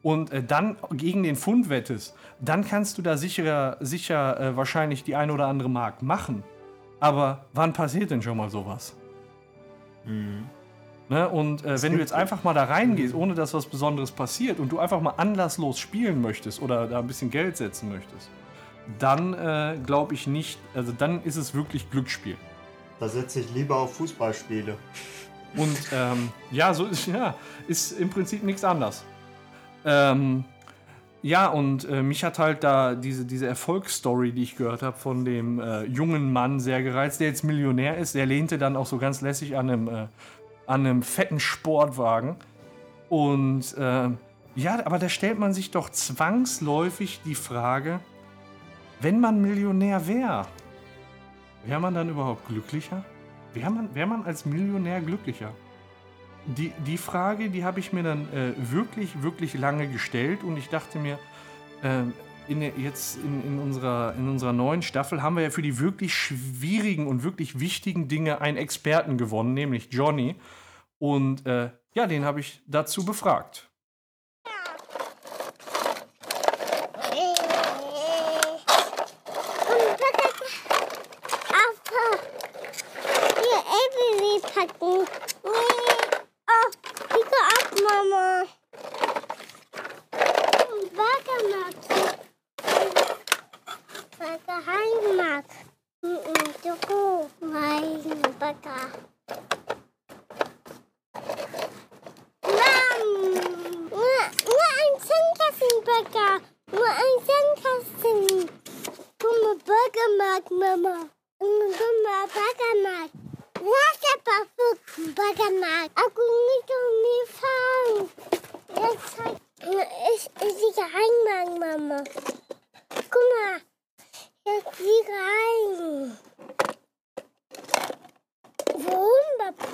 [SPEAKER 3] und äh, dann gegen den Pfund wettest, dann kannst du da sicher, sicher äh, wahrscheinlich die eine oder andere Mark machen. Aber wann passiert denn schon mal sowas? Ne? Und äh, wenn du jetzt einfach mal da reingehst, ohne dass was Besonderes passiert und du einfach mal anlasslos spielen möchtest oder da ein bisschen Geld setzen möchtest, dann äh, glaube ich nicht, also dann ist es wirklich Glücksspiel.
[SPEAKER 1] Da setze ich lieber auf Fußballspiele.
[SPEAKER 3] Und ähm, ja, so ist, ja, ist im Prinzip nichts anderes. Ähm, ja, und äh, mich hat halt da diese, diese Erfolgsstory, die ich gehört habe, von dem äh, jungen Mann sehr gereizt, der jetzt Millionär ist. Der lehnte dann auch so ganz lässig an einem, äh, an einem fetten Sportwagen. Und äh, ja, aber da stellt man sich doch zwangsläufig die Frage, wenn man Millionär wäre, wäre man dann überhaupt glücklicher? Wäre man, wär man als Millionär glücklicher? Die, die Frage, die habe ich mir dann äh, wirklich, wirklich lange gestellt und ich dachte mir, ähm, in, jetzt in, in, unserer, in unserer neuen Staffel haben wir ja für die wirklich schwierigen und wirklich wichtigen Dinge einen Experten gewonnen, nämlich Johnny. Und äh, ja, den habe ich dazu befragt.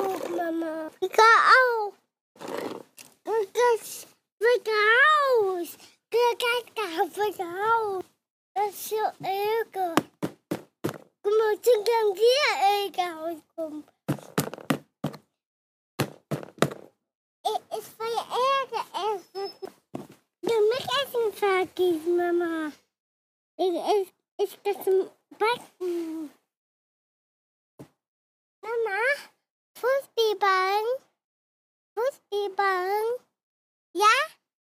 [SPEAKER 4] Mama. Ich gehe auch. Und das wird raus. Das wird raus. Das ist so ärger. Guck mal, dann kann wir ärger rauskommen. Ich will ärger essen. Du mich essen fertig, Mama. Ich, ich, ich das Backen. Mama, Fußballballen. Fußballballen. Ja,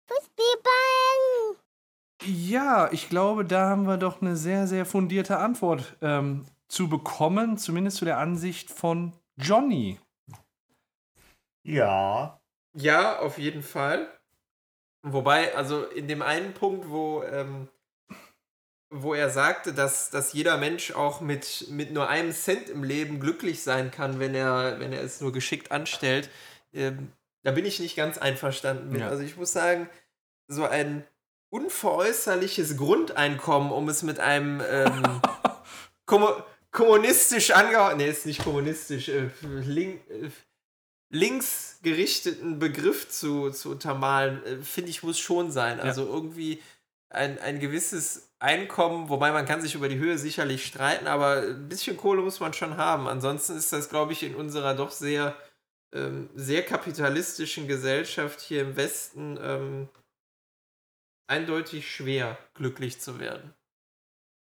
[SPEAKER 4] Fußballballen.
[SPEAKER 3] Ja, ich glaube, da haben wir doch eine sehr, sehr fundierte Antwort ähm, zu bekommen, zumindest zu der Ansicht von Johnny.
[SPEAKER 1] Ja.
[SPEAKER 2] Ja, auf jeden Fall. Wobei, also in dem einen Punkt, wo, ähm, wo er sagte, dass, dass jeder Mensch auch mit, mit nur einem Cent im Leben glücklich sein kann, wenn er, wenn er es nur geschickt anstellt, ähm, da bin ich nicht ganz einverstanden mit.
[SPEAKER 3] Ja.
[SPEAKER 2] Also ich muss sagen, so ein unveräußerliches Grundeinkommen, um es mit einem ähm, kommu kommunistisch angehauchten, nee, ist nicht kommunistisch, äh, link, äh, linksgerichteten Begriff zu, zu untermalen, äh, finde ich, muss schon sein. Also irgendwie ein, ein gewisses Einkommen, wobei man kann sich über die Höhe sicherlich streiten, aber ein bisschen Kohle muss man schon haben. Ansonsten ist das, glaube ich, in unserer doch sehr, ähm, sehr kapitalistischen Gesellschaft hier im Westen ähm, eindeutig schwer, glücklich zu werden.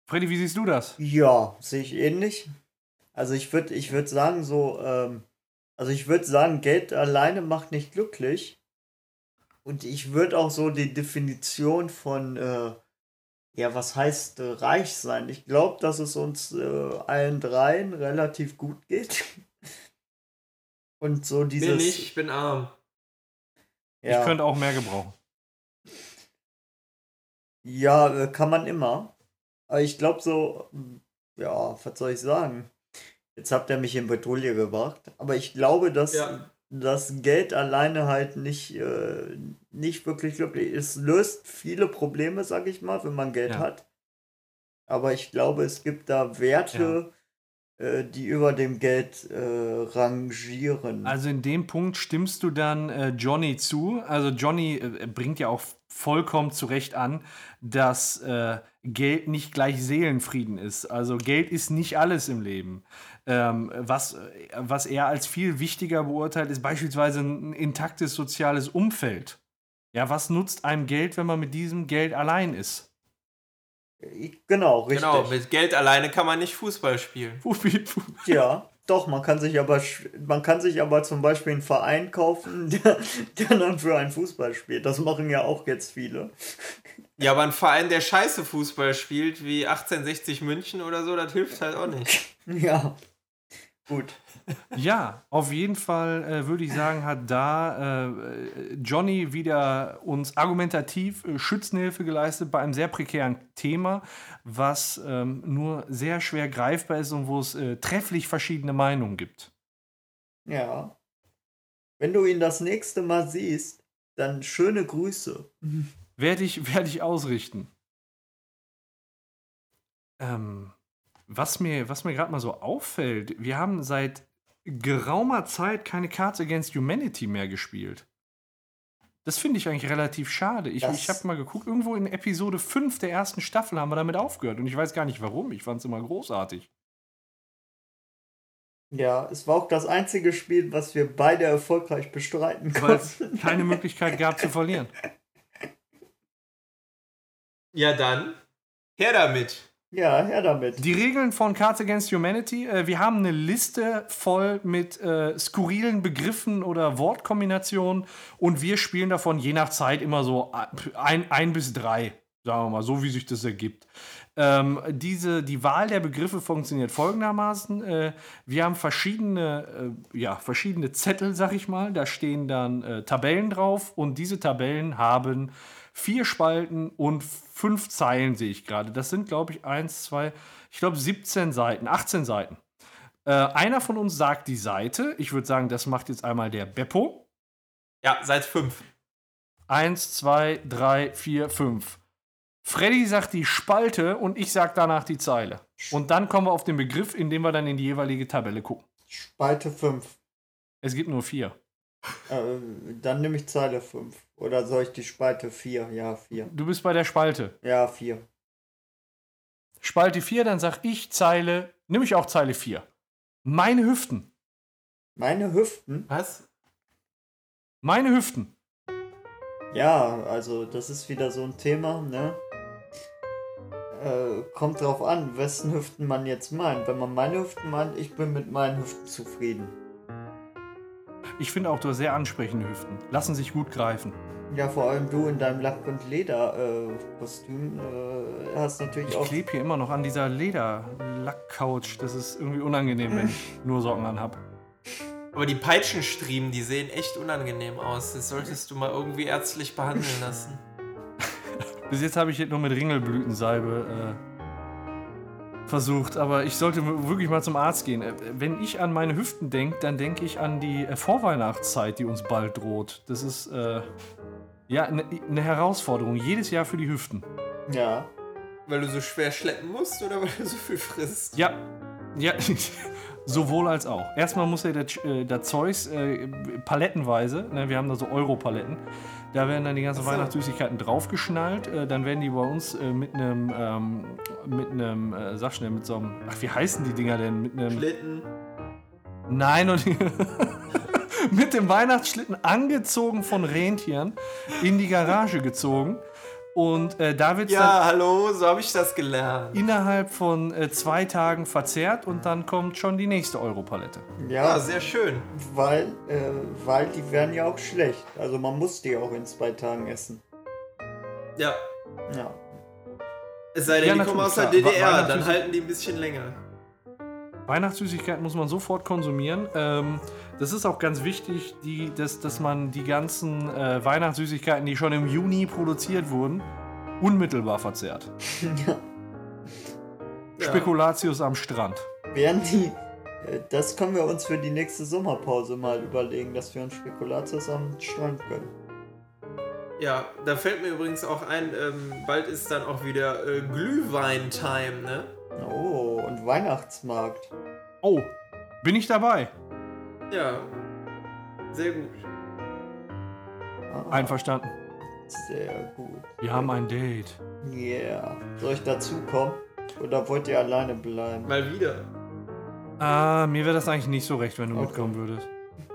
[SPEAKER 3] Freddy, wie siehst du das?
[SPEAKER 1] Ja, sehe ich ähnlich. Also ich würde ich würd sagen, so, ähm, also ich würde sagen, Geld alleine macht nicht glücklich. Und ich würde auch so die Definition von, äh, ja, was heißt äh, reich sein? Ich glaube, dass es uns äh, allen dreien relativ gut geht. Und so dieses.
[SPEAKER 2] Mir nicht, ich bin arm.
[SPEAKER 1] ja.
[SPEAKER 3] Ich könnte auch mehr gebrauchen.
[SPEAKER 1] Ja, äh, kann man immer. Aber ich glaube so, mm, ja, was soll ich sagen? Jetzt habt ihr mich in Bredouille gebracht. Aber ich glaube, dass
[SPEAKER 2] Ja.
[SPEAKER 1] das Geld alleine halt nicht, äh, nicht wirklich glücklich. Es löst viele Probleme, sag ich mal, wenn man Geld
[SPEAKER 3] Ja.
[SPEAKER 1] hat. Aber ich glaube, es gibt da Werte, äh, die über dem Geld äh, rangieren.
[SPEAKER 3] Also in dem Punkt stimmst du dann äh, Johnny zu. Also Johnny äh, bringt ja auch vollkommen zu Recht an, dass äh, Geld nicht gleich Seelenfrieden ist. Also Geld ist nicht alles im Leben. Ähm, was, äh, was er als viel wichtiger beurteilt, ist beispielsweise ein intaktes soziales Umfeld. Ja, was nutzt einem Geld, wenn man mit diesem Geld allein ist?
[SPEAKER 1] genau, richtig.
[SPEAKER 2] Genau, mit Geld alleine kann man nicht Fußball spielen.
[SPEAKER 1] Ja, doch, man kann sich aber sch- man kann sich aber zum Beispiel einen Verein kaufen, der, der dann für einen Fußball spielt. Das machen ja auch jetzt viele.
[SPEAKER 2] Ja, aber ein Verein, der scheiße Fußball spielt, wie 1860 München oder so, das hilft halt auch nicht.
[SPEAKER 1] Ja. Gut.
[SPEAKER 3] Ja, auf jeden Fall äh, würde ich sagen, hat da äh, Johnny wieder uns argumentativ äh, Schützenhilfe geleistet bei einem sehr prekären Thema, was ähm, nur sehr schwer greifbar ist und wo es äh, trefflich verschiedene Meinungen gibt.
[SPEAKER 1] Ja. Wenn du ihn das nächste Mal siehst, dann schöne Grüße.
[SPEAKER 3] Werde ich, werde ich ausrichten. Ähm, was mir, was mir gerade mal so auffällt, wir haben seit geraumer Zeit keine Cards Against Humanity mehr gespielt. Das finde ich eigentlich relativ schade. Ich,
[SPEAKER 1] Das-
[SPEAKER 3] ich habe mal geguckt, irgendwo in Episode 5 der ersten Staffel haben wir damit aufgehört. Und ich weiß gar nicht warum. Ich fand es immer großartig.
[SPEAKER 1] Ja, es war auch das einzige Spiel, was wir beide erfolgreich bestreiten
[SPEAKER 3] Weil es
[SPEAKER 1] konnten.
[SPEAKER 3] keine Möglichkeit gab zu verlieren.
[SPEAKER 2] Ja, dann her damit.
[SPEAKER 1] Ja, her damit.
[SPEAKER 3] Die Regeln von Cards Against Humanity, äh, wir haben eine Liste voll mit äh, skurrilen Begriffen oder Wortkombinationen und wir spielen davon je nach Zeit immer so ein, ein bis drei, sagen wir mal, so wie sich das ergibt. Ähm, diese, die Wahl der Begriffe funktioniert folgendermaßen. Äh, wir haben verschiedene, äh, ja, verschiedene Zettel, sag ich mal. Da stehen dann äh, Tabellen drauf und diese Tabellen haben vier Spalten und fünf Zeilen, sehe ich gerade. Das sind, glaube ich, eins, zwei, ich glaube 17 Seiten, 18 Seiten. Äh, einer von uns sagt die Seite. Ich würde sagen, das macht jetzt einmal der Beppo.
[SPEAKER 2] Ja, seit fünf.
[SPEAKER 3] Eins, zwei, drei, vier, fünf. Freddy sagt die Spalte und ich sag danach die Zeile. Und dann kommen wir auf den Begriff, indem wir dann in die jeweilige Tabelle gucken.
[SPEAKER 1] Spalte 5.
[SPEAKER 3] Es gibt nur vier.
[SPEAKER 1] Äh, dann nehme ich Zeile 5. Oder soll ich die Spalte 4? Ja, 4.
[SPEAKER 3] Du bist bei der Spalte.
[SPEAKER 1] Ja, 4.
[SPEAKER 3] Spalte 4, dann sag ich Zeile, nehme ich auch Zeile 4. Meine Hüften.
[SPEAKER 1] Meine Hüften?
[SPEAKER 2] Was?
[SPEAKER 3] Meine Hüften.
[SPEAKER 1] Ja, also das ist wieder so ein Thema, ne? Äh, kommt drauf an, wessen Hüften man jetzt meint. Wenn man meine Hüften meint, ich bin mit meinen Hüften zufrieden.
[SPEAKER 3] Ich finde auch, du hast sehr ansprechende Hüften. Lassen sich gut greifen.
[SPEAKER 1] Ja, vor allem du in deinem Lack- und Leder-Kostüm äh, hast natürlich
[SPEAKER 3] Ich
[SPEAKER 1] auch.
[SPEAKER 3] klebe hier immer noch an dieser Leder-Lack-Couch. Das ist irgendwie unangenehm, wenn ich nur Socken anhab.
[SPEAKER 2] Aber die Peitschenstriemen, die sehen echt unangenehm aus. Das solltest du mal irgendwie ärztlich behandeln lassen.
[SPEAKER 3] Bis jetzt habe ich es nur mit Ringelblütensalbe äh, versucht, aber ich sollte wirklich mal zum Arzt gehen. Äh, Wenn ich an meine Hüften denke, dann denke ich an die äh, Vorweihnachtszeit, die uns bald droht. Das ist äh, ja eine ne Herausforderung jedes Jahr für die Hüften.
[SPEAKER 1] Ja.
[SPEAKER 2] Weil du so schwer schleppen musst oder weil du so viel frisst?
[SPEAKER 3] Ja, ja, sowohl als auch. Erstmal muss ja der, äh, der Zeugs äh, palettenweise, ne, wir haben da so Euro-Paletten, da werden dann die ganzen
[SPEAKER 2] so.
[SPEAKER 3] Weihnachtssüßigkeiten draufgeschnallt. Äh, dann werden die bei uns äh, mit einem, ähm, mit einem, äh, sag schnell, mit so einem, ach, wie heißen die Dinger denn? Mit einem,
[SPEAKER 2] Schlitten.
[SPEAKER 3] nein, und mit dem Weihnachtsschlitten angezogen von Rentieren in die Garage gezogen. Und äh, da wird
[SPEAKER 2] Ja, hallo, so habe ich das gelernt.
[SPEAKER 3] innerhalb von äh, zwei Tagen verzehrt und dann kommt schon die nächste Europalette.
[SPEAKER 1] Ja,
[SPEAKER 2] Ah, sehr schön.
[SPEAKER 1] weil, äh, weil die werden ja auch schlecht. Also man muss die auch in zwei Tagen essen.
[SPEAKER 2] Ja.
[SPEAKER 1] Ja.
[SPEAKER 2] Es sei denn,
[SPEAKER 3] Ja,
[SPEAKER 2] die kommen aus der
[SPEAKER 3] klar.
[SPEAKER 2] DDR, dann halten die ein bisschen länger.
[SPEAKER 3] Weihnachtssüßigkeiten muss man sofort konsumieren. Ähm, das ist auch ganz wichtig, die, dass, dass man die ganzen äh, Weihnachtssüßigkeiten, die schon im Juni produziert wurden, unmittelbar verzehrt.
[SPEAKER 2] Ja.
[SPEAKER 3] Spekulatius am Strand.
[SPEAKER 1] Wären die. äh, Das können wir uns für die nächste Sommerpause mal überlegen, dass wir uns Spekulatius am Strand gönnen.
[SPEAKER 2] Ja, da fällt mir übrigens auch ein, ähm, bald ist dann auch wieder äh, Glühwein-Time, ne?
[SPEAKER 1] Oh, und Weihnachtsmarkt.
[SPEAKER 3] Oh, bin ich dabei?
[SPEAKER 2] Ja. Sehr gut.
[SPEAKER 1] Ah,
[SPEAKER 3] Einverstanden.
[SPEAKER 1] Sehr gut.
[SPEAKER 3] Wir haben ein Date.
[SPEAKER 1] Yeah. Soll ich dazukommen? Oder wollt ihr alleine bleiben?
[SPEAKER 2] Mal wieder.
[SPEAKER 3] Ah, mir wäre das eigentlich nicht so recht, wenn du
[SPEAKER 1] Okay.
[SPEAKER 3] mitkommen würdest.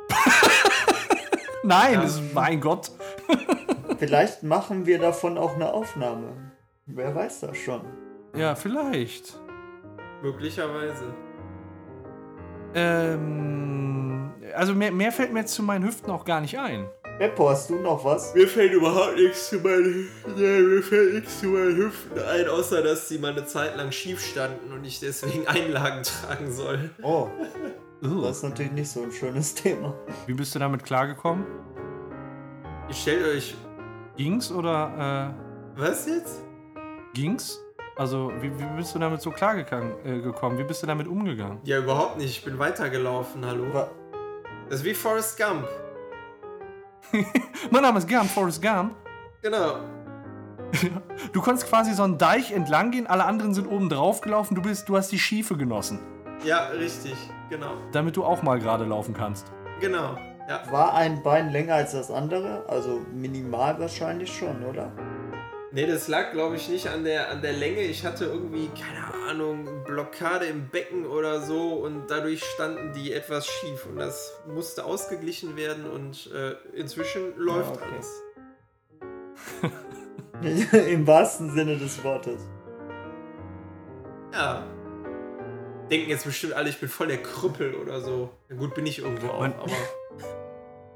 [SPEAKER 3] Nein,
[SPEAKER 2] Ja.
[SPEAKER 3] das ist, mein Gott.
[SPEAKER 1] Vielleicht machen wir davon auch eine Aufnahme. Wer weiß das schon.
[SPEAKER 3] Ja, vielleicht.
[SPEAKER 2] Möglicherweise.
[SPEAKER 3] Ähm, also mehr, mehr fällt mir jetzt zu meinen Hüften auch gar nicht ein.
[SPEAKER 1] Beppo, hast du noch was?
[SPEAKER 2] Mir fällt überhaupt nichts zu meinen, nee, mir fällt nichts zu meinen Hüften ein, außer dass sie mal eine Zeit lang schief standen und ich deswegen Einlagen tragen soll.
[SPEAKER 1] Oh, das ist natürlich nicht so ein schönes Thema.
[SPEAKER 3] Wie bist du damit klargekommen?
[SPEAKER 2] Ihr stellt euch.
[SPEAKER 3] Ging's oder
[SPEAKER 2] Was jetzt?
[SPEAKER 3] äh, ging's? Also, wie, wie bist du damit so klargekommen? Äh, gekommen? Wie bist du damit umgegangen?
[SPEAKER 2] Ja, überhaupt nicht. Ich bin weitergelaufen, hallo.
[SPEAKER 1] Wa-
[SPEAKER 2] Das ist wie Forrest Gump.
[SPEAKER 3] Mein Name ist Gump, Forrest Gump.
[SPEAKER 2] Genau.
[SPEAKER 3] Du konntest quasi so einen Deich entlang gehen, alle anderen sind oben drauf gelaufen, du, bist, du hast die Schiefe genossen,
[SPEAKER 2] Ja, richtig. Genau.
[SPEAKER 3] damit du auch mal gerade laufen kannst.
[SPEAKER 2] Genau. Ja.
[SPEAKER 1] War ein Bein länger als das andere? Also minimal wahrscheinlich schon, oder?
[SPEAKER 2] Nee, das lag, glaube ich, nicht an der, an der Länge. Ich hatte irgendwie, keine Ahnung, Blockade im Becken oder so und dadurch standen die etwas schief und das musste ausgeglichen werden und äh, inzwischen läuft
[SPEAKER 1] okay.
[SPEAKER 2] alles.
[SPEAKER 1] Im wahrsten Sinne des Wortes.
[SPEAKER 2] Ja. Denken jetzt bestimmt alle, ich bin voll der Krüppel oder so. Ja, gut, bin ich irgendwo auch,
[SPEAKER 3] Mein-
[SPEAKER 2] aber.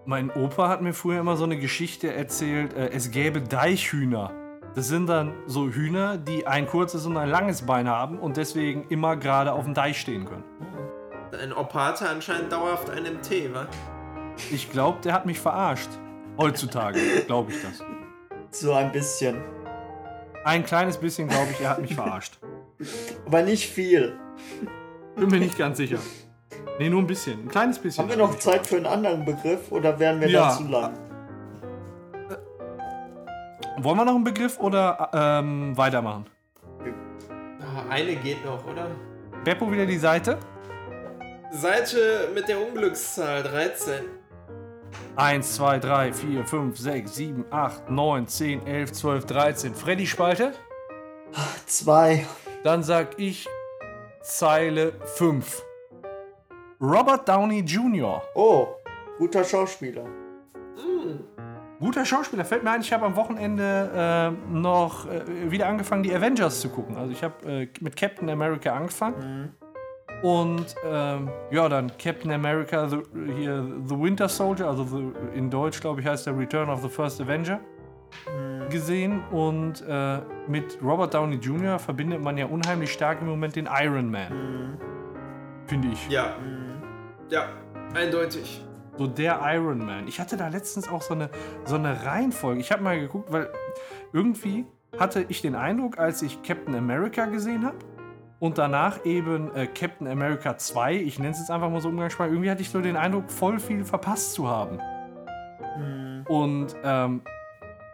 [SPEAKER 3] Mein Opa hat mir früher immer so eine Geschichte erzählt, äh, es gäbe Deichhühner. Das sind dann so Hühner, die ein kurzes und ein langes Bein haben und deswegen immer gerade auf dem Deich stehen können.
[SPEAKER 2] Ein Opa hatte anscheinend dauerhaft einen MT, wa?
[SPEAKER 3] Ich glaube, der hat mich verarscht. Heutzutage glaube ich das.
[SPEAKER 1] So ein bisschen.
[SPEAKER 3] Ein kleines bisschen glaube ich, er hat mich verarscht.
[SPEAKER 1] Aber nicht viel.
[SPEAKER 3] Bin mir nicht ganz sicher. Nee, nur ein bisschen. Ein kleines bisschen.
[SPEAKER 1] Haben wir noch Zeit für einen anderen Begriff oder wären wir
[SPEAKER 3] Ja.
[SPEAKER 1] da zu lang?
[SPEAKER 3] Wollen wir noch einen Begriff oder ähm, weitermachen?
[SPEAKER 2] Ah, eine geht noch, oder?
[SPEAKER 3] Beppo wieder die Seite.
[SPEAKER 2] Seite mit der Unglückszahl 13.
[SPEAKER 3] 1, 2, 3, 4, 5, 6, 7, 8, 9, 10, 11, 12, 13. Freddy Spalte?
[SPEAKER 1] Zwei.
[SPEAKER 3] Dann sag ich Zeile 5. Robert Downey Jr.
[SPEAKER 1] Oh, guter Schauspieler.
[SPEAKER 3] Guter Schauspieler. Fällt mir ein, ich habe am Wochenende äh, noch äh, wieder angefangen, die Avengers zu gucken. Also ich habe äh, mit Captain America angefangen. Und ähm, ja, dann Captain America, the, hier, The Winter Soldier, also the, in Deutsch glaube ich heißt der Return of the First Avenger, gesehen. Und äh, mit Robert Downey Jr. verbindet man ja unheimlich stark im Moment den Iron Man. Finde ich.
[SPEAKER 2] Ja. Ja, eindeutig.
[SPEAKER 3] So der Iron Man. Ich hatte da letztens auch so eine, so eine Reihenfolge. Ich habe mal geguckt, weil irgendwie hatte ich den Eindruck, als ich Captain America gesehen habe und danach eben äh, Captain America 2, ich nenne es jetzt einfach mal so umgangssprachlich, irgendwie hatte ich so den Eindruck, voll viel verpasst zu haben. Und ähm,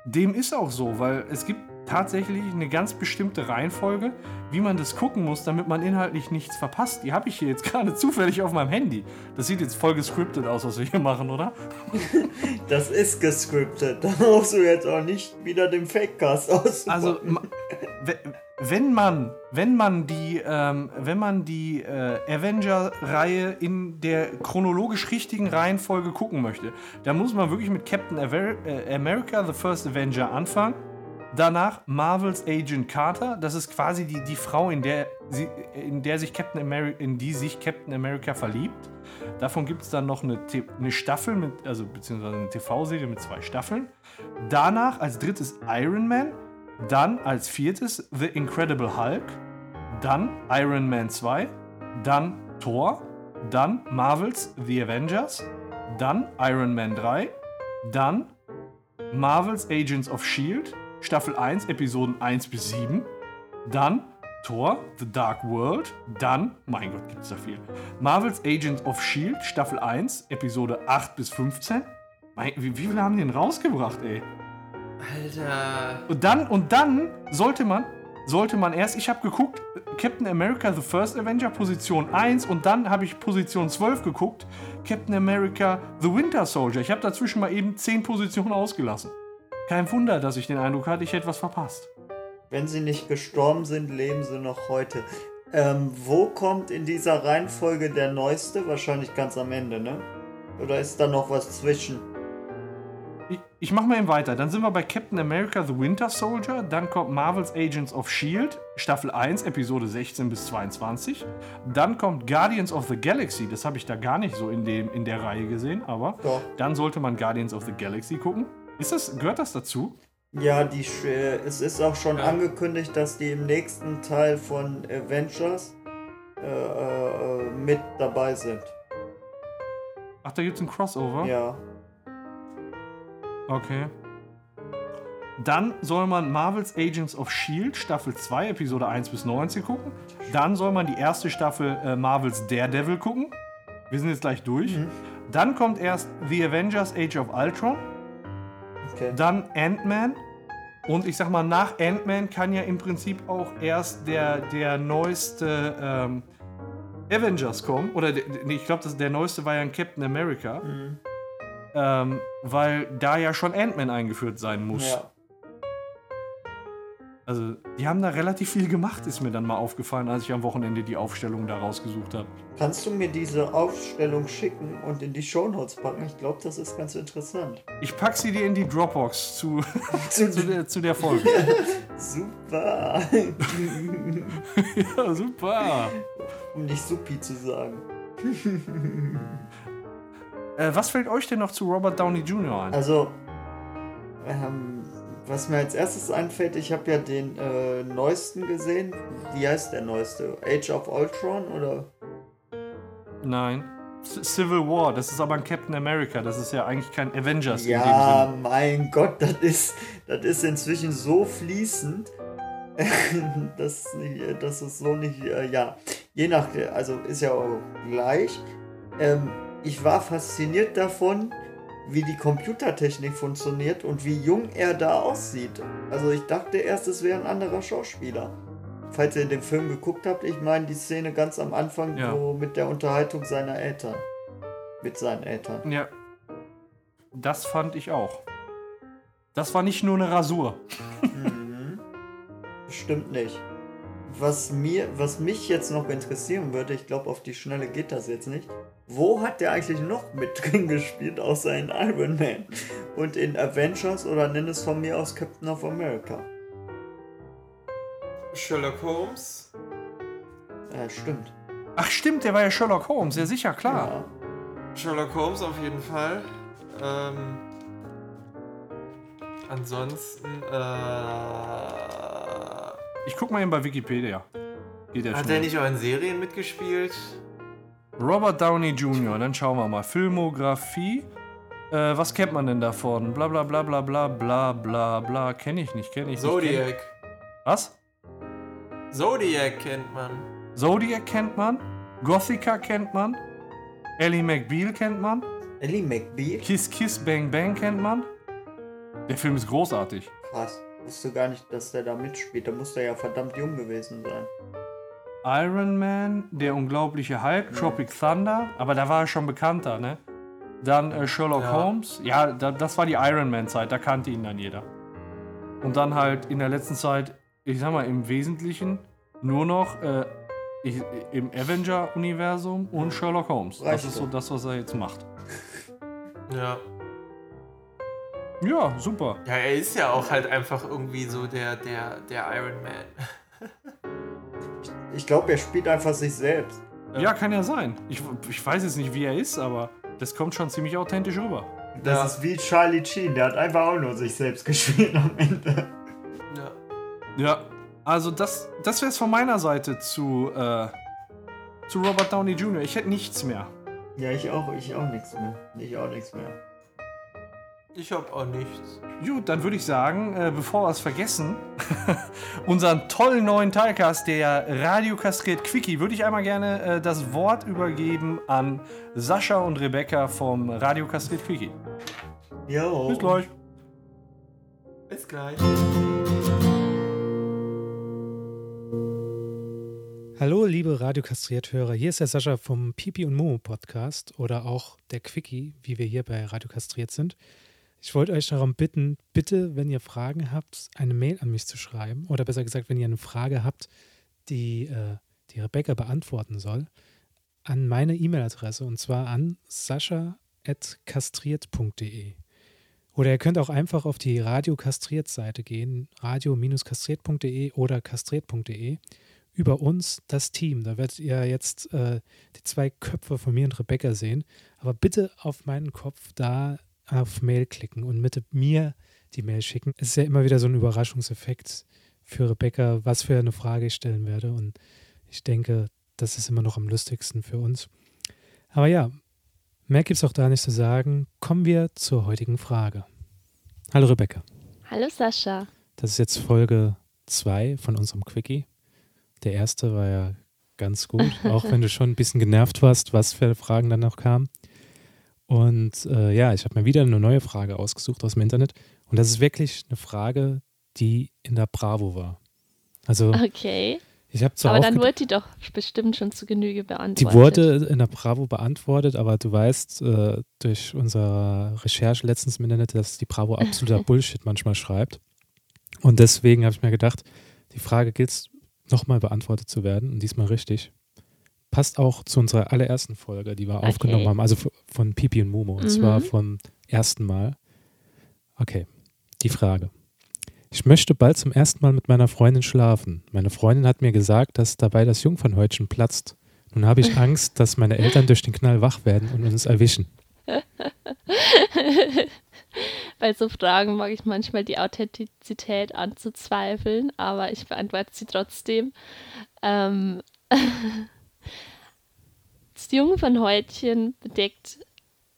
[SPEAKER 3] dem ist auch so, weil es gibt tatsächlich eine ganz bestimmte Reihenfolge, wie man das gucken muss, damit man inhaltlich nichts verpasst. Die habe ich hier jetzt gerade zufällig auf meinem Handy. Das sieht jetzt voll gescriptet aus, was wir hier machen, oder?
[SPEAKER 1] Das ist gescriptet. Da brauchst du jetzt auch nicht wieder den Fakecast aus.
[SPEAKER 3] Also, wenn man, wenn man die, ähm, wenn man die äh, Avenger-Reihe in der chronologisch richtigen Reihenfolge gucken möchte, dann muss man wirklich mit Captain Aver äh, America, The First Avenger anfangen. Danach Marvels Agent Carter. Das ist quasi die, die Frau, in der, sie, in der sich Captain America, in die sich Captain America verliebt. Davon gibt es dann noch eine, eine Staffel, mit, also beziehungsweise eine TV-Serie mit zwei Staffeln. Danach als drittes Iron Man. Dann als viertes The Incredible Hulk. Dann Iron Man 2. Dann Thor. Dann Marvels The Avengers. Dann Iron Man 3. Dann Marvels Agents of Shield. Staffel 1, Episoden 1 bis 7. Dann Thor, The Dark World. Dann, mein Gott, gibt's da viel. Marvels Agents of Shield, Staffel 1, Episode 8 bis 15. Mein, wie, wie viele haben die denn rausgebracht, ey?
[SPEAKER 2] Alter.
[SPEAKER 3] Und dann, und dann sollte man, sollte man erst, ich habe geguckt, Captain America The First Avenger, Position 1 und dann habe ich Position 12 geguckt, Captain America The Winter Soldier. Ich habe dazwischen mal eben 10 Positionen ausgelassen. Kein Wunder, dass ich den Eindruck hatte, ich hätte was verpasst.
[SPEAKER 1] Wenn sie nicht gestorben sind, leben sie noch heute. Ähm, wo kommt in dieser Reihenfolge der neueste? Wahrscheinlich ganz am Ende, ne? Oder ist da noch was zwischen?
[SPEAKER 3] Ich, ich mache mal eben weiter. Dann sind wir bei Captain America The Winter Soldier. Dann kommt Marvel's Agents of S.H.I.E.L.D., Staffel 1, Episode 16 bis 22. Dann kommt Guardians of the Galaxy. Das habe ich da gar nicht so in, dem, in der Reihe gesehen, aber
[SPEAKER 1] Doch.
[SPEAKER 3] dann sollte man Guardians of the Galaxy gucken. Ist das, gehört das dazu?
[SPEAKER 1] Ja, die, äh, es ist auch schon angekündigt, dass die im nächsten Teil von Avengers äh, äh, mit dabei sind.
[SPEAKER 3] Ach, da gibt es ein Crossover?
[SPEAKER 1] Ja.
[SPEAKER 3] Okay. Dann soll man Marvel's Agents of S.H.I.E.L.D. Staffel 2, Episode 1 bis 19 gucken. Dann soll man die erste Staffel äh, Marvel's Daredevil gucken. Wir sind jetzt gleich durch. Dann kommt erst The Avengers Age of Ultron.
[SPEAKER 1] Okay.
[SPEAKER 3] Dann Ant-Man. Und ich sag mal, nach Ant-Man kann ja im Prinzip auch erst der, der neueste ähm, Avengers kommen. Oder der, nee, ich glaube, der neueste war ja ein Captain America. Ähm, weil da ja schon Ant-Man eingeführt sein muss.
[SPEAKER 1] Ja.
[SPEAKER 3] Also, die haben da relativ viel gemacht, ist mir dann mal aufgefallen, als ich am Wochenende die Aufstellung da rausgesucht habe.
[SPEAKER 1] Kannst du mir diese Aufstellung schicken und in die Shownotes packen? Ich glaube, das ist ganz interessant.
[SPEAKER 3] Ich pack sie dir in die Dropbox zu,
[SPEAKER 1] Zu-
[SPEAKER 3] zu, der, zu der Folge.
[SPEAKER 1] Super.
[SPEAKER 3] ja, super.
[SPEAKER 1] um nicht Supi zu sagen.
[SPEAKER 3] Äh, was fällt euch denn noch zu Robert Downey Jr. ein?
[SPEAKER 1] Also, ähm, was mir als erstes einfällt, ich habe ja den äh, neuesten gesehen. Wie heißt der neueste? Age of Ultron oder?
[SPEAKER 3] Nein. Civil War, das ist aber ein Captain America, das ist ja eigentlich kein Avengers
[SPEAKER 1] Ja, mein Gott, das ist, das ist inzwischen so fließend, dass, dass es so nicht, äh, ja, je nach, also ist ja auch gleich. Ähm, ich war fasziniert davon, wie die Computertechnik funktioniert und wie jung er da aussieht. Also ich dachte erst, es wäre ein anderer Schauspieler. falls ihr den Film geguckt habt, ich meine die Szene ganz am Anfang,
[SPEAKER 3] Ja.
[SPEAKER 1] wo mit der Unterhaltung seiner Eltern. Mit seinen Eltern.
[SPEAKER 3] Ja. Das fand ich auch. Das war nicht nur eine Rasur.
[SPEAKER 1] Mhm. Stimmt nicht. Was, mir, was mich jetzt noch interessieren würde, ich glaube, auf die Schnelle geht das jetzt nicht. Wo hat der eigentlich noch mit drin gespielt, außer in Iron Man? Und in Avengers oder nenn es von mir aus Captain of America?
[SPEAKER 2] Sherlock Holmes.
[SPEAKER 1] Ja, stimmt.
[SPEAKER 3] Ach stimmt, der war ja Sherlock Holmes. Ja, sicher, klar.
[SPEAKER 1] Ja.
[SPEAKER 2] Sherlock Holmes auf jeden Fall. Ähm, ansonsten, äh,
[SPEAKER 3] Ich guck mal eben bei Wikipedia. Geht ja
[SPEAKER 2] hat
[SPEAKER 3] schon.
[SPEAKER 2] er nicht auch in Serien mitgespielt?
[SPEAKER 3] Robert Downey Jr., dann schauen wir mal. Filmografie. Äh, was kennt man denn davon? Bla bla bla bla bla bla bla bla. Kenne ich nicht, kenne ich nicht. Kenn-
[SPEAKER 2] Zodiac.
[SPEAKER 3] Was?
[SPEAKER 2] Zodiac kennt man.
[SPEAKER 3] Zodiac kennt man. Gothica kennt man. Ellie McBeal kennt man.
[SPEAKER 1] Ellie McBeal?
[SPEAKER 3] Kiss Kiss Bang Bang kennt man. Der Film ist großartig.
[SPEAKER 1] Krass. Wusste gar nicht, dass der da mitspielt. Da muss der ja verdammt jung gewesen sein.
[SPEAKER 3] Iron Man, der unglaubliche Hulk, Tropic Thunder, aber da war er schon bekannter, ne? Dann äh, Sherlock
[SPEAKER 2] Ja.
[SPEAKER 3] Holmes, ja, da, das war die Iron Man-Zeit, da kannte ihn dann jeder. Und dann halt in der letzten Zeit, ich sag mal, im Wesentlichen nur noch äh, ich, im Avenger-Universum und Sherlock Holmes. Das ist so das, was er jetzt macht.
[SPEAKER 2] Ja.
[SPEAKER 3] Ja, super.
[SPEAKER 2] Ja, er ist ja auch halt einfach irgendwie so der, der, der Iron Man.
[SPEAKER 1] Ich glaube, er spielt einfach sich selbst.
[SPEAKER 3] Ja, kann ja sein. Ich, ich weiß jetzt nicht, wie er ist, aber das kommt schon ziemlich authentisch rüber.
[SPEAKER 1] Das
[SPEAKER 2] Ja.
[SPEAKER 1] ist wie Charlie Sheen. Der hat einfach auch nur sich selbst gespielt am Ende.
[SPEAKER 2] Ja.
[SPEAKER 3] Ja, also das, das wäre es von meiner Seite zu, äh, zu Robert Downey Jr. Ich hätte nichts mehr.
[SPEAKER 1] Ja, ich auch. Ich auch nichts mehr. Ich auch nichts mehr.
[SPEAKER 2] Ich hab auch nichts.
[SPEAKER 3] Gut, dann würde ich sagen, äh, bevor wir es vergessen, unseren tollen neuen Teilcast, der Radio kastriert Quickie, würde ich einmal gerne äh, das Wort übergeben an Sascha und Rebecca vom Radio kastriert Quickie.
[SPEAKER 1] Jo.
[SPEAKER 3] Bis gleich.
[SPEAKER 2] Bis gleich.
[SPEAKER 5] Hallo, liebe Radiokastriert-Hörer. Hier ist der Sascha vom Pipi und Momo Podcast oder auch der Quickie, wie wir hier bei Radio Kastriert sind. Ich wollte euch darum bitten, bitte, wenn ihr Fragen habt, eine Mail an mich zu schreiben. Oder besser gesagt, wenn ihr eine Frage habt, die äh, die Rebecca beantworten soll, an meine E-Mail-Adresse und zwar an sascha.kastriert.de. Oder ihr könnt auch einfach auf die Radio Kastriert-Seite gehen, radio-kastriert.de oder kastriert.de über uns, das Team. Da werdet ihr jetzt äh, die zwei Köpfe von mir und Rebecca sehen. Aber bitte auf meinen Kopf da auf Mail klicken und mit mir die Mail schicken. Es ist ja immer wieder so ein Überraschungseffekt für Rebecca, was für eine Frage ich stellen werde. Und ich denke, das ist immer noch am lustigsten für uns. Aber ja, mehr gibt es auch da nicht zu sagen. Kommen wir zur heutigen Frage. Hallo Rebecca.
[SPEAKER 6] Hallo Sascha.
[SPEAKER 5] Das ist jetzt Folge 2 von unserem Quickie. Der erste war ja ganz gut, auch wenn du schon ein bisschen genervt warst, was für Fragen dann noch kamen. Und äh, ja, ich habe mir wieder eine neue Frage ausgesucht aus dem Internet. Und das ist wirklich eine Frage, die in der Bravo war. Also
[SPEAKER 6] Okay.
[SPEAKER 5] ich habe zwar
[SPEAKER 6] Aber dann wurde die doch bestimmt schon zu Genüge beantwortet.
[SPEAKER 5] die wurde in der Bravo beantwortet, aber du weißt äh, durch unsere Recherche letztens im Internet, dass die Bravo absoluter Bullshit manchmal schreibt. Und deswegen habe ich mir gedacht, die Frage gilt es nochmal beantwortet zu werden und diesmal richtig. Passt auch zu unserer allerersten Folge, die wir
[SPEAKER 6] Okay.
[SPEAKER 5] aufgenommen haben, also von Pipi und Momo, und
[SPEAKER 6] Mhm.
[SPEAKER 5] zwar vom ersten Mal. Okay, die Frage. Ich möchte bald zum ersten Mal mit meiner Freundin schlafen. Meine Freundin hat mir gesagt, dass dabei das Jungfernhäutchen platzt. Nun habe ich Angst, dass meine Eltern durch den Knall wach werden und uns erwischen.
[SPEAKER 6] Bei so Fragen mag ich manchmal die Authentizität anzuzweifeln, aber ich beantworte sie trotzdem. Ähm, das Jungfernhäutchen bedeckt,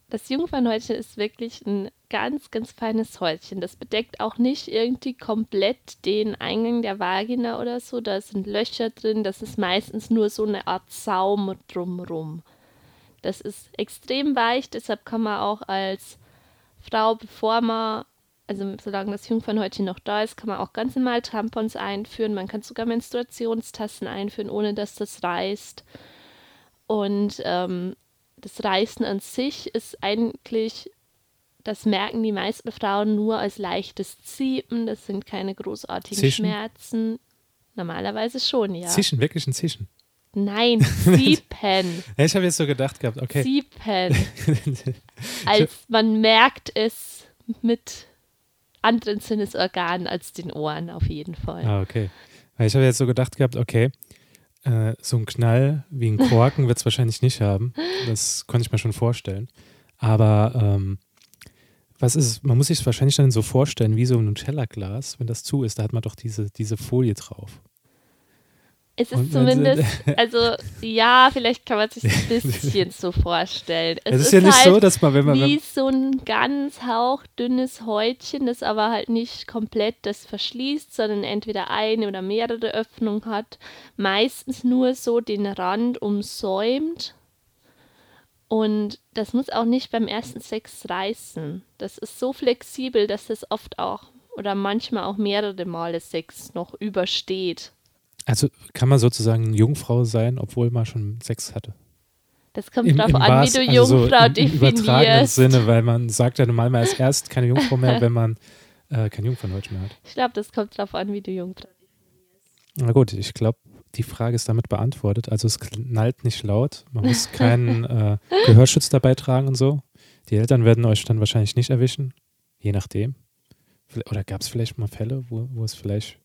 [SPEAKER 6] das Jungfernhäutchen ist wirklich ein ganz, ganz feines Häutchen. Das bedeckt auch nicht irgendwie komplett den Eingang der Vagina oder so. Da sind Löcher drin. Das ist meistens nur so eine Art Saum drumrum. Das ist extrem weich, deshalb kann man auch als Frau, bevor man also solange das Jungfernhäutchen noch da ist, kann man auch ganz normal Tampons einführen. Man kann sogar Menstruationstassen einführen, ohne dass das reißt. Und ähm, das Reißen an sich ist eigentlich, das merken die meisten Frauen nur als leichtes Ziepen. Das sind keine großartigen
[SPEAKER 5] Zischen?
[SPEAKER 6] Schmerzen. Normalerweise schon, ja.
[SPEAKER 5] Zischen, wirklich ein Zischen.
[SPEAKER 6] Nein, Ziepen.
[SPEAKER 5] Ich habe jetzt so gedacht gehabt, okay.
[SPEAKER 6] Ziepen. Als man merkt es mit anderen Sinnesorganen als den Ohren auf jeden Fall.
[SPEAKER 5] ah, okay. Ich habe jetzt so gedacht gehabt, okay, äh, so ein Knall wie ein Korken wird es wahrscheinlich nicht haben. Das konnte ich mir schon vorstellen. Aber ähm, was ist? Man muss sich es wahrscheinlich dann so vorstellen, wie so ein Nutella-Glas, wenn das zu ist, da hat man doch diese, diese Folie drauf.
[SPEAKER 6] Es ist zumindest, also ja, vielleicht kann man sich ein bisschen so vorstellen.
[SPEAKER 5] Es,
[SPEAKER 6] Es,
[SPEAKER 5] ist, ja nicht
[SPEAKER 6] halt
[SPEAKER 5] so, dass man, wenn man.
[SPEAKER 6] wie so ein ganz hauchdünnes Häutchen, das aber halt nicht komplett das verschließt, sondern entweder eine oder mehrere Öffnungen hat. Meistens nur so den Rand umsäumt. Und das muss auch nicht beim ersten Sex reißen. Das ist so flexibel, dass es oft auch oder manchmal auch mehrere Male Sex noch übersteht.
[SPEAKER 5] Also kann man sozusagen Jungfrau sein, obwohl man schon Sex hatte.
[SPEAKER 6] Das kommt drauf an, wie
[SPEAKER 5] wahrst-
[SPEAKER 6] du
[SPEAKER 5] also
[SPEAKER 6] Jungfrau
[SPEAKER 5] so im, im übertragenen
[SPEAKER 6] definierst.
[SPEAKER 5] Sinne, weil man sagt ja normal mal erst, erst keine Jungfrau mehr, wenn man äh, kein Jungferndeutsch mehr hat.
[SPEAKER 6] Ich glaube, das kommt drauf an, wie du Jungfrau
[SPEAKER 5] Na gut, ich glaube, die Frage ist damit beantwortet. Also es knallt nicht laut, man muss keinen äh, Gehörschutz dabei tragen und so. Die Eltern werden euch dann wahrscheinlich nicht erwischen, je nachdem. Oder gab es vielleicht mal Fälle, wo, wo es vielleicht.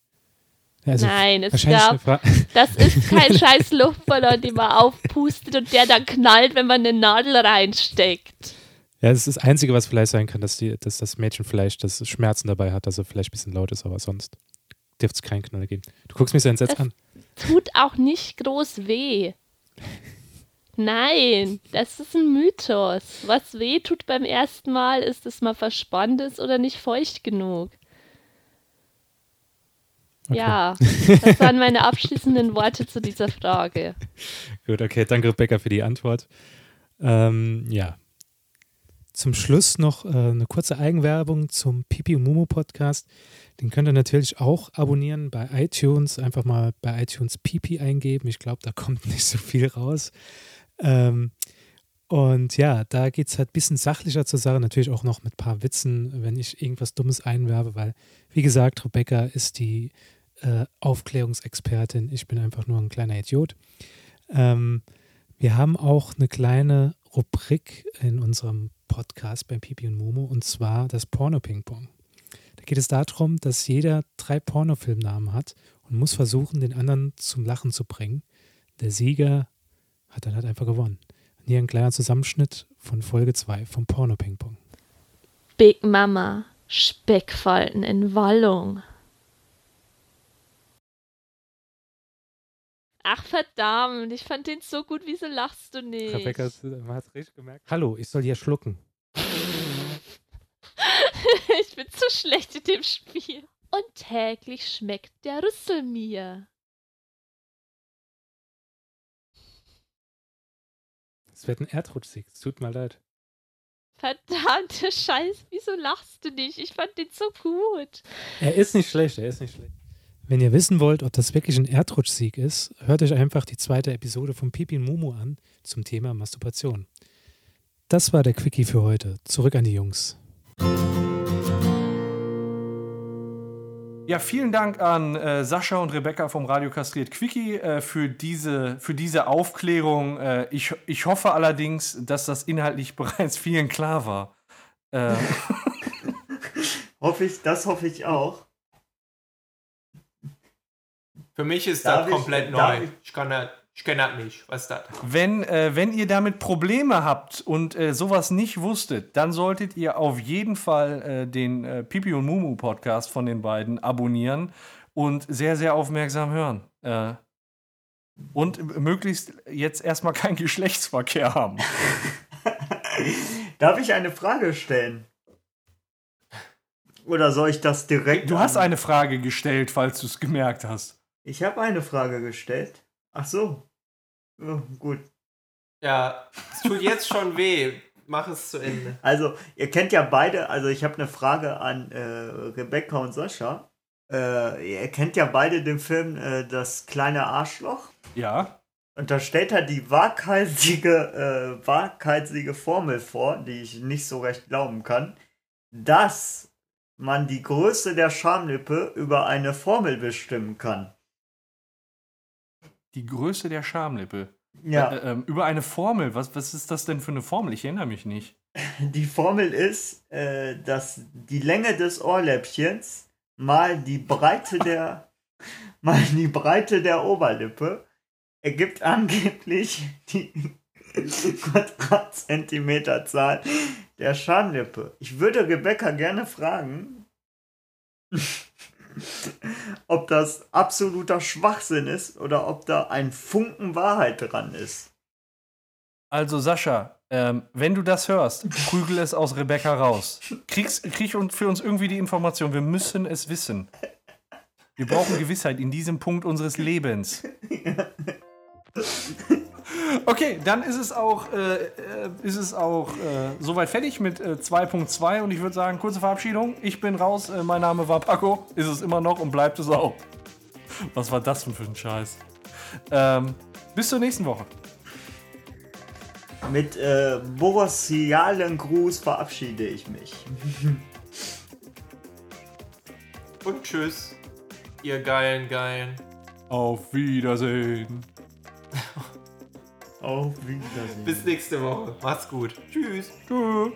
[SPEAKER 5] Also
[SPEAKER 6] Nein, es gab, das ist kein scheiß Luftballon, den man aufpustet und der dann knallt, wenn man eine Nadel reinsteckt.
[SPEAKER 5] Ja, das ist das Einzige, was vielleicht sein kann, dass, die, dass das Mädchen vielleicht das Schmerzen dabei hat, dass er vielleicht ein bisschen laut ist, aber sonst dürfte es keinen Knall geben. Du guckst mich so entsetzt
[SPEAKER 6] Das-
[SPEAKER 5] an.
[SPEAKER 6] Tut auch nicht groß weh. Nein, das ist ein Mythos. Was weh tut beim ersten Mal, ist, dass man verspannt ist oder nicht feucht genug.
[SPEAKER 5] Okay.
[SPEAKER 6] Ja, das waren meine abschließenden Worte zu dieser Frage.
[SPEAKER 5] Gut, okay, danke Rebecca für die Antwort. Ähm, ja. Zum Schluss noch äh, eine kurze Eigenwerbung zum Pipi und Momo Podcast. Den könnt ihr natürlich auch abonnieren bei iTunes. Einfach mal bei iTunes Pipi eingeben. Ich glaube, da kommt nicht so viel raus. Ähm, und ja, da geht es halt ein bisschen sachlicher zur Sache. Natürlich auch noch mit ein paar Witzen, wenn ich irgendwas Dummes einwerbe, weil, wie gesagt, Rebecca ist die äh, Aufklärungsexpertin. Ich bin einfach nur ein kleiner Idiot. Ähm, wir haben auch eine kleine Rubrik in unserem Podcast beim Pipi und Momo und zwar das Porno-Ping-Pong. Da geht es darum, dass jeder drei Pornofilmnamen hat und muss versuchen, den anderen zum Lachen zu bringen. Der Sieger hat dann halt einfach gewonnen. Und hier ein kleiner Zusammenschnitt von Folge 2 vom Porno-Ping-Pong.
[SPEAKER 6] Big Mama, Speckfalten in Wallung. Ach verdammt, ich fand den so gut, wieso lachst du nicht?
[SPEAKER 5] Rebecca, man hat es richtig gemerkt. Hallo, ich soll hier schlucken.
[SPEAKER 6] ich bin zu schlecht in dem Spiel. Und täglich schmeckt der Rüssel mir.
[SPEAKER 5] Es wird ein Erdrutschsieg. Es tut mir leid.
[SPEAKER 6] Verdammte Scheiß, wieso lachst du nicht? Ich fand den so gut.
[SPEAKER 5] Er ist nicht schlecht, er ist nicht schlecht. Wenn ihr wissen wollt, ob das wirklich ein Erdrutschsieg ist, hört euch einfach die zweite Episode von Pipi und Momo an zum Thema Masturbation. Das war der Quickie für heute. Zurück an die Jungs.
[SPEAKER 3] Ja, vielen Dank an äh, Sascha und Rebecca vom Radio Kastriert Quickie äh, für, diese, für diese Aufklärung. Äh, ich, ich hoffe allerdings, dass das inhaltlich bereits vielen klar war. Äh,
[SPEAKER 1] Hoffe ich, das hoffe ich auch.
[SPEAKER 2] Für mich ist
[SPEAKER 1] Darf
[SPEAKER 2] das
[SPEAKER 1] ich-
[SPEAKER 2] komplett neu.
[SPEAKER 1] ich-
[SPEAKER 2] Ich, kann das, ich kenne das nicht. Was ist das?
[SPEAKER 3] wenn, äh, wenn ihr damit Probleme habt und äh, sowas nicht wusstet, dann solltet ihr auf jeden Fall äh, den äh, Pipi und Mumu Podcast von den beiden abonnieren und sehr, sehr aufmerksam hören. Äh, und möglichst jetzt erstmal keinen Geschlechtsverkehr haben.
[SPEAKER 1] Darf ich eine Frage stellen? Oder soll ich das direkt?
[SPEAKER 3] Du hast eine Frage gestellt, falls du es gemerkt hast.
[SPEAKER 1] Ich habe eine Frage gestellt. Ach so. Oh, gut.
[SPEAKER 2] Ja, es tut jetzt schon weh. Mach es zu Ende.
[SPEAKER 1] Also, ihr kennt ja beide, also ich habe eine Frage an äh, Rebecca und Sascha. Äh, ihr kennt ja beide den Film äh, Das kleine Arschloch.
[SPEAKER 3] Ja.
[SPEAKER 1] Und da stellt er die waghalsige, äh, waghalsige Formel vor, die ich nicht so recht glauben kann, dass man die Größe der Schamlippe über eine Formel bestimmen kann.
[SPEAKER 3] Die Größe der Schamlippe.
[SPEAKER 1] Ja,
[SPEAKER 3] Äh, ähm, über eine Formel. Was, was ist das denn für eine Formel? Ich erinnere mich nicht.
[SPEAKER 1] die Formel ist, äh, dass die Länge des Ohrläppchens mal die Breite der mal die Breite der Oberlippe ergibt angeblich die Quadratzentimeterzahl der Schamlippe. Ich würde Rebecca gerne fragen, ob das absoluter Schwachsinn ist oder ob da ein Funken Wahrheit dran ist.
[SPEAKER 3] Also, Sascha, ähm, wenn du das hörst, prügel es aus Rebecca raus. Kriegst, krieg und für uns irgendwie die Information. Wir müssen es wissen. Wir brauchen Gewissheit in diesem Punkt unseres Lebens. Okay, dann ist es auch, äh, äh, ist es auch äh, soweit fertig mit äh, 2.2 und ich würde sagen, kurze Verabschiedung. Ich bin raus, äh, mein Name war Paco, ist es immer noch und bleibt es auch. Was war das denn für ein Scheiß? Ähm, bis zur nächsten Woche.
[SPEAKER 1] Mit äh, borussialen Gruß verabschiede ich mich.
[SPEAKER 2] Und tschüss. Ihr geilen, geilen.
[SPEAKER 3] Auf Wiedersehen.
[SPEAKER 1] Auf Wiedersehen.
[SPEAKER 2] Bis nächste Woche. Macht's gut. Tschüss.
[SPEAKER 3] Tschüss.